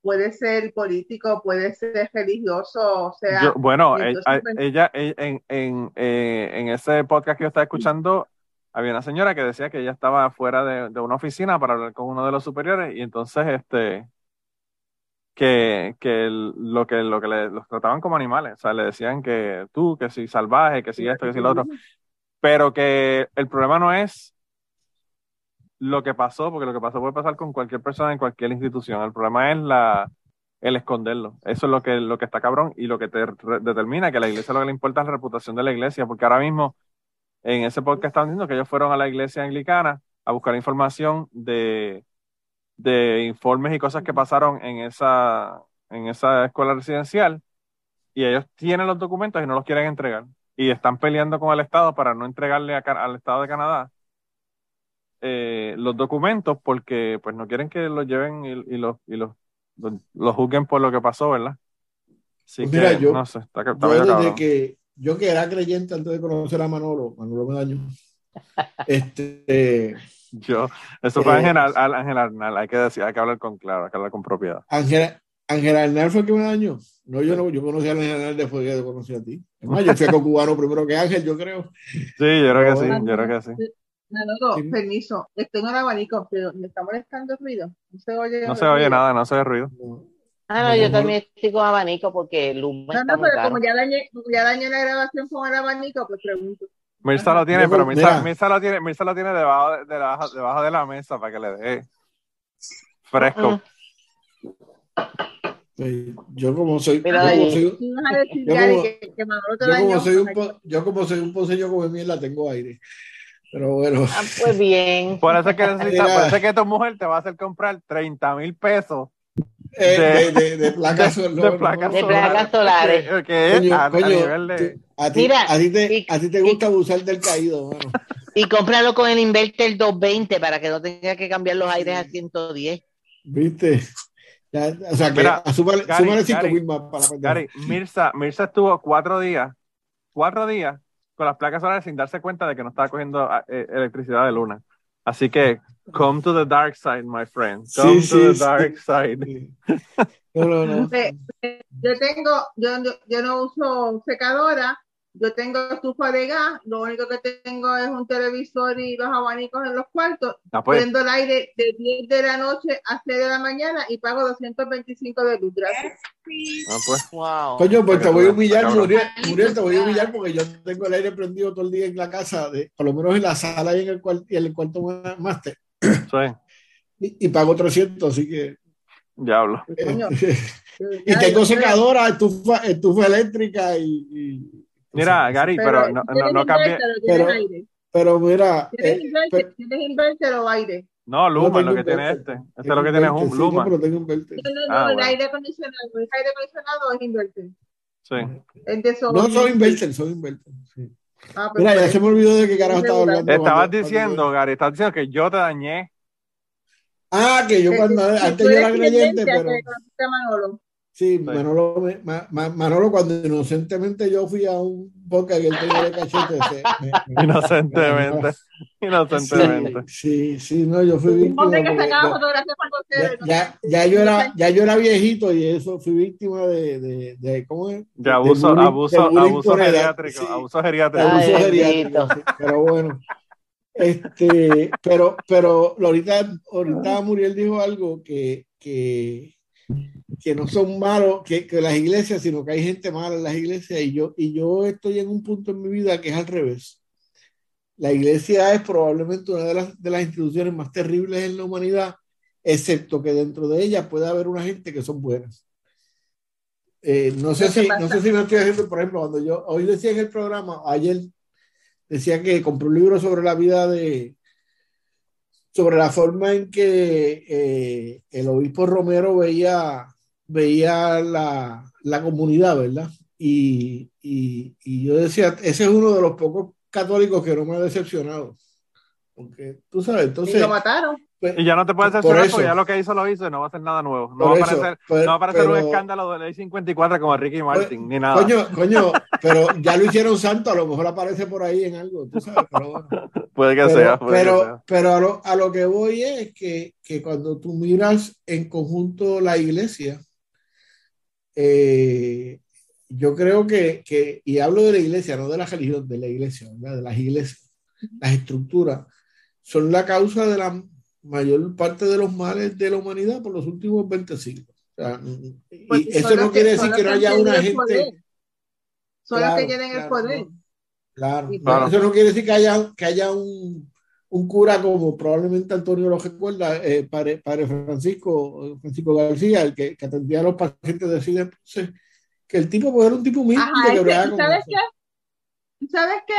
Puede ser político, puede ser religioso, o sea, Yo- bueno, e- entonces, a- pues- ella, e- en, en, eh, en ese podcast que yo estaba escuchando, había una señora que decía que ella estaba fuera de, de una oficina para hablar con uno de los superiores y entonces este que, que el- lo que lo que le, los trataban como animales, o sea, le decían que tú, que si salvaje, que si esto, que si lo otro, pero que el problema no es lo que pasó, porque lo que pasó puede pasar con cualquier persona en cualquier institución. El problema es la, el esconderlo. Eso es lo que, lo que está cabrón y lo que te determina que la iglesia lo que le importa es la reputación de la iglesia, porque ahora mismo en ese podcast estaban diciendo que ellos fueron a la iglesia anglicana a buscar información de, de informes y cosas que pasaron en esa, en esa escuela residencial y ellos tienen los documentos y no los quieren entregar. y están peleando con el Estado para no entregarle al Estado de Canadá eh, los documentos porque pues no quieren que los lleven y, y los y los, los, juzguen por lo que pasó, ¿verdad? Así Pues mira, que, yo- no sé, está, está Yo medio desde que, yo que era creyente antes de conocer a Manolo, Manolo Medaño, este, Yo, eso fue Eh, Ángel, Al- Ángel Arnal, hay que decir, hay que hablar con claro, hay que hablar con propiedad. Ángela, Ángela Arnal fue el que me dañó. No, yo no, yo conocí a Ángela Arnal después que conocí a ti. Es más, yo fui a cubano primero que Ángel, yo creo. Sí, yo creo que sí, yo creo que sí. Manolo, Sí. permiso, estoy en el abanico, pero me está molestando el ruido. No se oye. No se oye ruido. nada, no se oye ruido. No. Ah, no, No, yo también estoy con abanico porque el humo No, está no, pero caro. como ya dañé, como ya dañé la grabación con el abanico, pues pregunto. Mirza lo tiene, pero Mirza. Mirza lo tiene, Mirza lo tiene debajo de, debajo, debajo de la mesa para que le dé fresco. Pues, yo como soy, yo como soy, Yo como- un, yo como soy un poseño como mierda, tengo aire. Pero bueno, Ah, pues bien. Por eso es que necesita, por eso es que tu mujer te va a hacer comprar 30 mil pesos eh, de- de, de, de placas de, sol- no, de placas no. De placas solares. Que, que Coño, a, a coño, nivel de. a ti, Mira, a ti te, y- a ti te gusta abusar del caído, mano. Y cómpralo con el inverter 220 para que no tenga que cambiar los aires a 110. ¿Viste? Ya, o sea, que Mira, súmale, Gary, súmale cinco Gary, mil más para. Gary, Mirza, Mirza estuvo cuatro días, cuatro días con las placas solares sin darse cuenta de que no estaba cogiendo ah, eh, electricidad de luna. Así que, come to the dark side, my friend. Come Sí, to sí, the sí. dark side. Sí. No, no, no. Yo tengo, yo, yo, yo no uso secadora, yo tengo estufa de gas, lo único que tengo es un televisor y los abanicos en los cuartos. Ah, pues, Prendo el aire de 10 de la noche a 6 de la mañana y pago 225 de luz. Gracias. ah, pues. Wow. Coño, pues te voy a humillar. Muriel, Muriel, te voy a humillar porque yo tengo el aire prendido todo el día en la casa, de, por lo menos en la sala y en el, cual- y en el cuarto máster. Sí, Y, y pago 300, así que... diablo. Coño. y tengo secadora, estufa, estufa eléctrica y... y- Mira, Gary, pero, no, no, no cambie. Pero-. Pero mira, ¿Tienes eh, inverter? pero- ¿Tienes inverter o aire? No, Luma, tengo lo que tiene este. Este es lo que tiene es un sí, Luma. no, pero tengo inverter. No, no, no, Ah, el bueno. aire acondicionado. ¿Es aire acondicionado o es inverter? Sí. Es de No, soy inverter, soy inverter. sí. Ah, pues Mira, ya por se me olvidó de qué carajo estaba hablando. Estabas cuando- diciendo, cuando- Gary, estabas diciendo que yo te dañé. Ah, que yo cuando Eh, eh, antes yo era creyente, pero sí, Manolo, me- Ma- Ma- Manolo, cuando inocentemente yo fui a un podcast que él tenía de cachete, se- me- me- Inocentemente. Inocentemente. Sí, sí, sí, no, yo fui víctima. que ya- ya, yo era, ya yo era viejito y eso fui víctima de, de, de ¿cómo es? De abuso, bullying- abuso, de abuso geriátrico. sí. Abuso geriátrico. abuso geriátrico, pero bueno. Este, pero, pero ahorita, ahorita Muriel dijo algo que, que, que no son malos, que, que las iglesias, sino que hay gente mala en las iglesias, y yo, y yo estoy en un punto en mi vida que es al revés. La iglesia es probablemente una de las, de las instituciones más terribles en la humanidad, excepto que dentro de ella puede haber una gente que son buenas. Eh, no, sé si, pasa- no sé si me estoy haciendo, por ejemplo, cuando yo hoy decía en el programa, ayer decía que compré un libro sobre la vida de, sobre la forma en que eh, el obispo Romero veía, veía la, la comunidad, ¿verdad? Y, y, y yo decía, ese es uno de los pocos católicos que no me ha decepcionado. Porque tú sabes, Y entonces... lo mataron. pues, Y ya no te puedes Por decepcionar eso. porque ya lo que hizo lo hizo y no va a hacer nada nuevo. No Por va a eso, aparecer, pero- no va a aparecer un pero- escándalo de ley 54 como Ricky Martin, ni nada. Coño, coño, pero ya lo hicieron santo, a lo mejor aparece por ahí en algo, tú sabes, pero bueno. puede que pero, sea. puede que pero, sea. pero a, lo, a lo que voy es que, que cuando tú miras en conjunto la iglesia, eh, yo creo que, que, y hablo de la iglesia, no de la religión, de la iglesia, ¿verdad? de las iglesias, las estructuras, son la causa de la mayor parte de los males de la humanidad por los últimos 20 siglos. O sea, y Porque eso no quiere decir que no haya una gente... poder. Claro, que tienen el poder. no. Claro, no, eso no quiere decir que haya, que haya un, un cura como probablemente Antonio lo recuerda, eh, padre, padre Francisco, Francisco García, el que, que atendía a los pacientes de SIDA. Entonces, que el tipo pues, era un tipo humilde Ajá, que ese- bregaba ¿tú con sabes qué? ¿Tú sabes qué?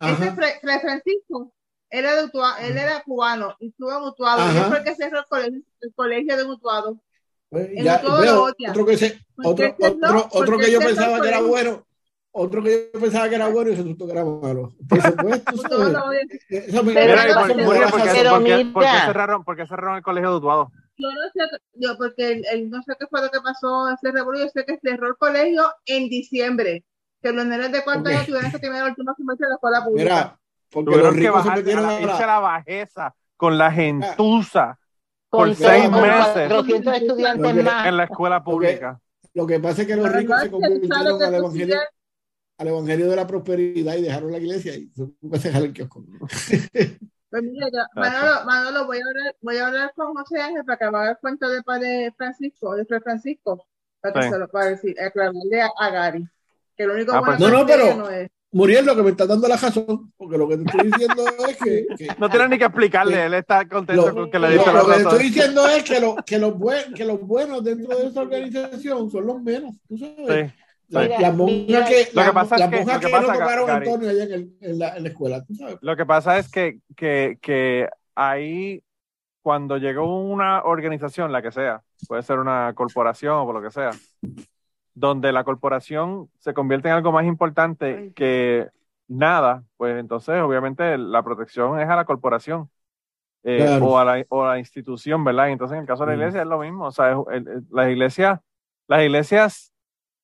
Ese Ajá. Fray Fray Francisco era de Utua- él era cubano y estuvo en Utuado. Y Ajá. él fue el que cerró el colegio, el colegio de Utuado. Pues, ya, veo, otro que, se, otro, ese no, otro, otro que yo ese pensaba que era bueno, otro que yo pensaba que era bueno y resultó que era malo. Entonces, pues, tú sabes, eso me- Pero eso por- me por qué- da por qué- razón. pero por qué- por qué mira. cerraron, por qué cerraron el colegio de Utuado? Yo no sé, yo porque el, el- no sé qué fue lo que pasó ese revolución, yo sé que cerró el colegio en diciembre, que los nenes de cuarto Ok. año tuvieron que terminar el último semestre de la escuela pública. Mira, porque Tuvieron los que ricos se bajar la, la... la bajeza con la gentuza por Con seis meses 400 estudiantes más. en la escuela pública. Lo que pasa es que los Pero ricos no se convirtieron que al evangelio, al evangelio de la prosperidad y dejaron la iglesia y nunca se dejaron el kiosco. Pues mira, yo- Manolo, Manolo, voy a hablar, voy a hablar con José Ángel para que me haga el cuento de padre Francisco, de Fray Francisco, para que Sí. se lo para decir, aclararle a, a Gary, que lo único Ah, bueno pues que. No, no, pero- no es. Muriel, lo que me está dando la razón, porque lo que te estoy diciendo es que, que- No tiene ni que explicarle, él está contento Lo- con que le lo, dice la lo que te razón. estoy diciendo es que, lo- que, los buen- que los buenos dentro de esa organización son los menos, tú sabes. Sí. La, la monja que, Lo que pasa es la que- monja lo que que, pasa, no tocaron a Gary- Antonio allá en, el- en la, en la escuela, tú sabes. Lo que pasa es que, que, que ahí, cuando llegó una organización, la que sea, puede ser una corporación o lo que sea, donde la corporación se convierte en algo más importante que nada, pues entonces obviamente la protección es a la corporación eh, Claro. o, a la, o a la institución, ¿verdad? Entonces en el caso de la iglesia es lo mismo, o sea, es- el- el- las iglesias, las iglesias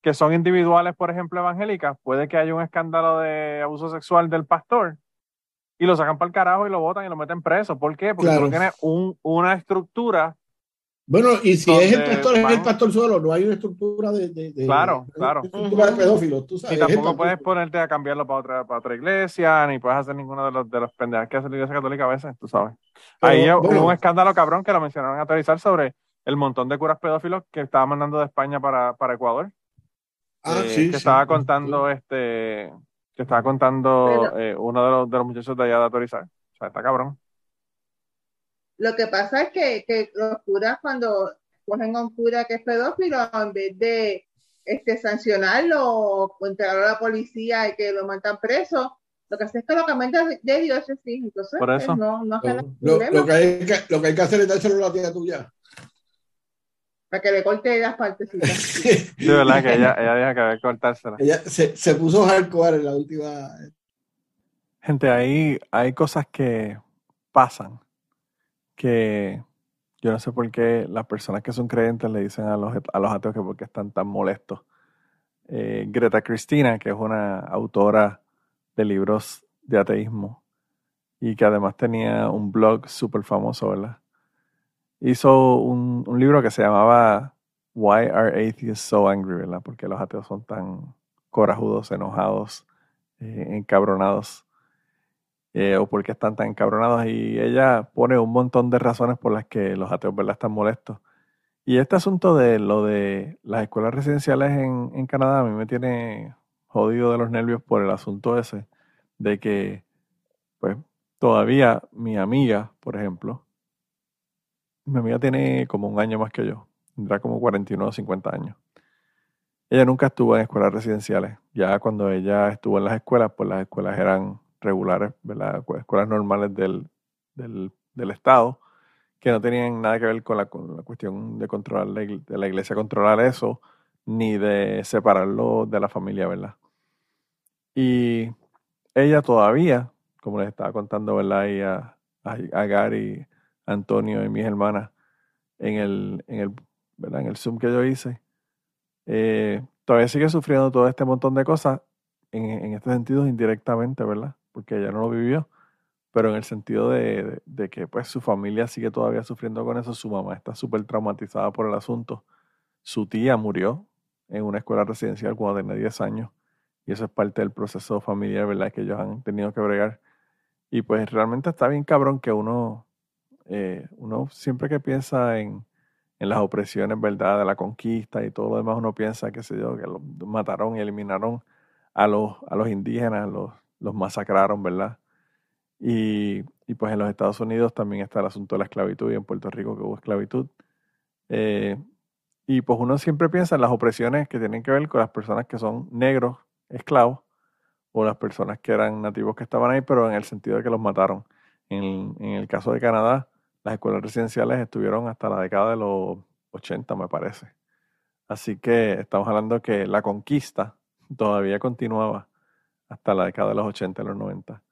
que son individuales, por ejemplo, evangélicas, puede que haya un escándalo de abuso sexual del pastor y lo sacan para el carajo y lo votan y lo meten preso. ¿Por qué? Porque Claro. tú no tienes un, una estructura. Bueno, y si es el pastor, es el pastor solo, no hay una estructura de, de, de- Claro, de- claro. estructura de pedófilos, tú Y sabes. es el tampoco puedes ponerte a cambiarlo para otra, para otra iglesia, ni puedes hacer ninguno de los, de los pendejas que hace la iglesia católica a veces, tú sabes. Pero, Ahí hubo un escándalo cabrón que lo mencionaron a autorizar sobre el montón de curas pedófilos que estaba mandando de España para, para Ecuador. Ah, eh, sí, que sí. estaba contando este que estaba contando Pero- eh, uno de los, de los muchachos de allá de autorizar. O sea, está cabrón. Lo que pasa es que, que los curas cuando cogen a un cura que es pedófilo, en vez de este, sancionarlo o entregarlo a la policía y que lo mandan preso, lo que hace es que lo cambian de, de diócesis. Entonces, Por eso. pues, no, no Lo, lo que hay que, lo que hay que hacer es dárselo a la tía tuya. Para que le corte las partecitas. De verdad que ella, ella dijo que que cortársela. Ella se, se puso hardcore en la última. Gente, ahí hay cosas que pasan que yo no sé por qué las personas que son creyentes le dicen a los, a los ateos que por qué están tan molestos. Eh, Greta Cristina, que es una autora de libros de ateísmo y que además tenía un blog súper famoso, ¿verdad? Hizo un, libro que se llamaba Why Are Atheists So Angry, ¿verdad? Porque los ateos son tan corajudos, enojados, eh, encabronados eh, o por qué están tan encabronados. Y ella pone un montón de razones por las que los ateos ¿verdad? están molestos. Y este asunto de lo de las escuelas residenciales en, en Canadá a mí me tiene jodido de los nervios por el asunto ese, de que, pues, todavía mi amiga, por ejemplo, mi amiga tiene como un año más que yo, tendrá como 49 o 50 años. Ella nunca estuvo en escuelas residenciales. Ya cuando ella estuvo en las escuelas, pues las escuelas eran regulares, ¿verdad? Escuelas normales del, del, del Estado, que no tenían nada que ver con la, cuestión de controlar la, de la iglesia, controlar eso, ni de separarlo de la familia, ¿verdad? Y ella todavía, como les estaba contando, ¿verdad? Y a, a Gary, Antonio y mis hermanas, en el, en el, ¿verdad? En el Zoom que yo hice, eh, todavía sigue sufriendo todo este montón de cosas, en, en este sentido indirectamente, ¿verdad? Porque ella no lo vivió, pero en el sentido de, de- que pues su familia sigue todavía sufriendo con eso, su mamá está súper traumatizada por el asunto, su tía murió en una escuela residencial cuando tenía 10 años, y eso es parte del proceso familiar, ¿verdad? Que ellos han tenido que bregar. Y pues realmente está bien cabrón que uno, eh, uno siempre que piensa en, en las opresiones, ¿verdad? De la conquista y todo lo demás, uno piensa, qué sé yo, que los mataron y eliminaron a los, a los indígenas, los, los masacraron, ¿verdad? Y, y pues en los Estados Unidos también está el asunto de la esclavitud y en Puerto Rico que hubo esclavitud. Eh, y pues uno siempre piensa en las opresiones que tienen que ver con las personas que son negros, esclavos, o las personas que eran nativos que estaban ahí, pero en el sentido de que los mataron. En, en el caso de Canadá, las escuelas residenciales estuvieron hasta la década de los 80, me parece. Así que estamos hablando que la conquista todavía continuaba hasta la década de los 80 y los 90.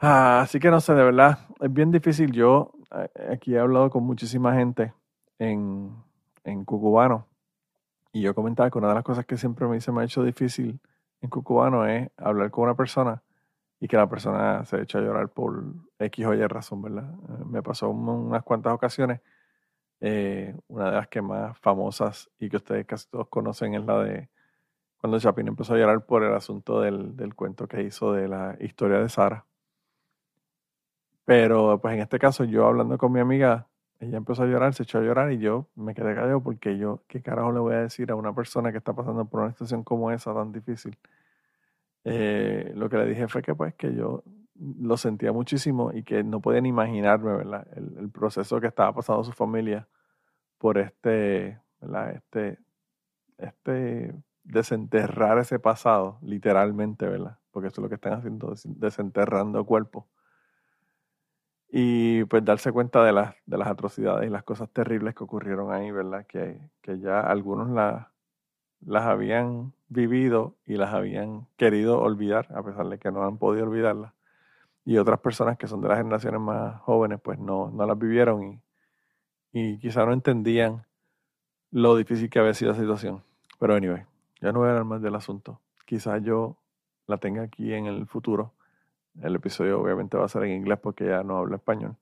Ah, así que no sé, de verdad, es bien difícil. Yo eh, aquí he hablado con muchísima gente en, en Cucubano y yo comentaba que una de las cosas que siempre me, se me ha hecho difícil en Cucubano es hablar con una persona y que la persona se echa a llorar por X o Y razón, ¿verdad? Eh, me pasó un- unas cuantas ocasiones. eh, una de las que más famosas y que ustedes casi todos conocen es la de cuando Chapin empezó a llorar por el asunto del, del cuento que hizo de la historia de Sara. Pero pues en este caso yo hablando con mi amiga, ella empezó a llorar, se echó a llorar y yo me quedé callado porque yo, ¿qué carajo le voy a decir a una persona que está pasando por una situación como esa tan difícil? Eh, lo que le dije fue que pues que yo lo sentía muchísimo y que no podía ni imaginarme, ¿verdad? El, proceso que estaba pasando su familia por este, ¿verdad? Este, este desenterrar ese pasado, literalmente, ¿verdad? Porque eso es lo que están haciendo, des- desenterrando cuerpos. Y pues darse cuenta de las, de las atrocidades y las cosas terribles que ocurrieron ahí, ¿verdad? Que, que ya algunos la- las habían vivido y las habían querido olvidar, a pesar de que no han podido olvidarlas. Y otras personas que son de las generaciones más jóvenes, pues no, no las vivieron y, y quizá no entendían lo difícil que había sido la situación. Pero anyway, ya no voy a hablar más del asunto. Quizás yo la tenga aquí en el futuro. El episodio obviamente va a ser en inglés porque ya no habla español.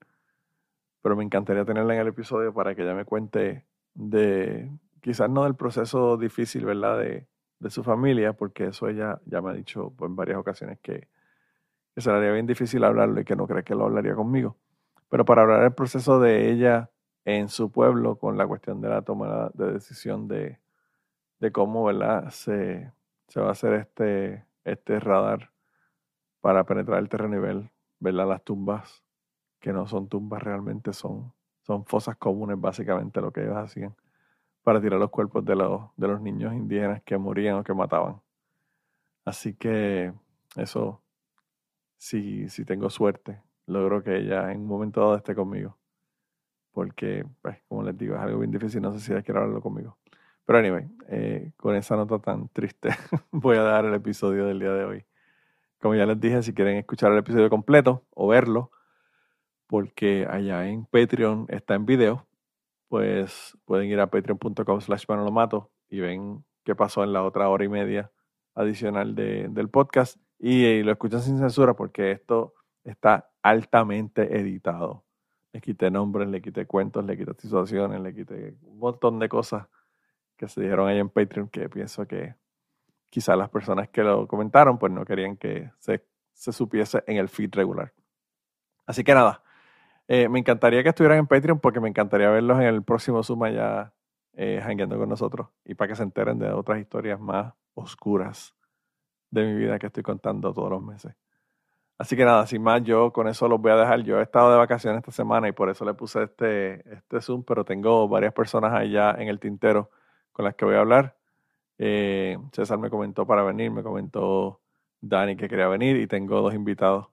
Pero me encantaría tenerla en el episodio para que ella me cuente de, quizás no del proceso difícil, ¿verdad? De, de su familia, porque eso ella ya me ha dicho en varias ocasiones que, que se bien difícil hablarlo y que no cree que lo hablaría conmigo. Pero para hablar del proceso de ella en su pueblo con la cuestión de la toma de decisión de, de cómo ¿verdad? Se, se va a hacer este, este radar para penetrar el terreno ¿verdad? las tumbas, que no son tumbas realmente, son, son fosas comunes básicamente lo que ellos hacían para tirar los cuerpos de los, de los niños indígenas que morían o que mataban. Así que eso, si, si tengo suerte, logro que ella en un momento dado esté conmigo. Porque, pues, como les digo, es algo bien difícil, no sé si ella quiere hablarlo conmigo. Pero anyway, eh, con esa nota tan triste, voy a dar el episodio del día de hoy. Como ya les dije, si quieren escuchar el episodio completo o verlo, porque allá en Patreon está en video, pues pueden ir a patreon.com slash manolomato y ven qué pasó en la otra hora y media adicional de- del podcast y, eh, lo escuchan sin censura porque esto está altamente editado. Le quité nombres, le quité cuentos, le quité situaciones, le quité un montón de cosas que se dijeron ahí en Patreon que pienso que quizás las personas que lo comentaron pues no querían que se, se supiese en el feed regular. Así que nada, eh, me encantaría que estuvieran en Patreon porque me encantaría verlos en el próximo Zoom allá eh, hangueando con nosotros y para que se enteren de otras historias más oscuras de mi vida que estoy contando todos los meses. Así que nada, sin más, yo con eso los voy a dejar. Yo he estado de vacaciones esta semana y por eso le puse este, este Zoom, pero tengo varias personas allá en el tintero con las que voy a hablar. Eh, César me comentó para venir, me comentó Dani que quería venir y tengo dos invitados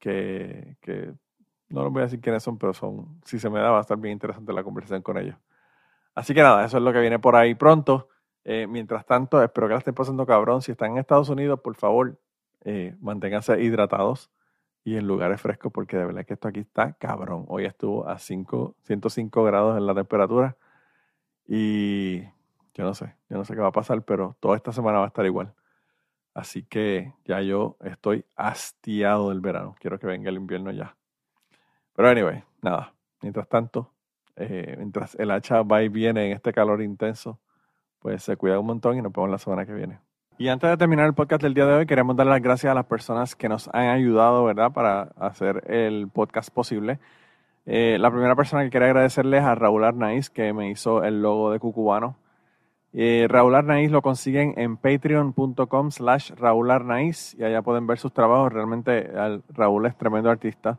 que, que no les voy a decir quiénes son, pero son, si se me da, va a estar bien interesante la conversación con ellos. Así que nada, eso es lo que viene por ahí pronto. Eh, mientras tanto, espero que la estén pasando cabrón. Si están en Estados Unidos, por favor, eh, manténganse hidratados y en lugares frescos, porque de verdad que esto aquí está cabrón. Hoy estuvo a 5, 105 grados en la temperatura y yo no sé, yo no sé qué va a pasar, pero toda esta semana va a estar igual. Así que ya yo estoy hastiado del verano. Quiero que venga el invierno ya. Pero anyway, nada. Mientras tanto, eh, mientras el hacha va y viene en este calor intenso, pues se cuida un montón y nos vemos la semana que viene. Y antes de terminar el podcast del día de hoy, queremos dar las gracias a las personas que nos han ayudado, ¿verdad?, para hacer el podcast posible. Eh, la primera persona que quería agradecerles a Raúl Arnaiz, que me hizo el logo de Cucubano. Eh, Raúl Arnaiz lo consiguen en patreon.com slash Raúl Arnaiz y allá pueden ver sus trabajos. Realmente al- Raúl es tremendo artista.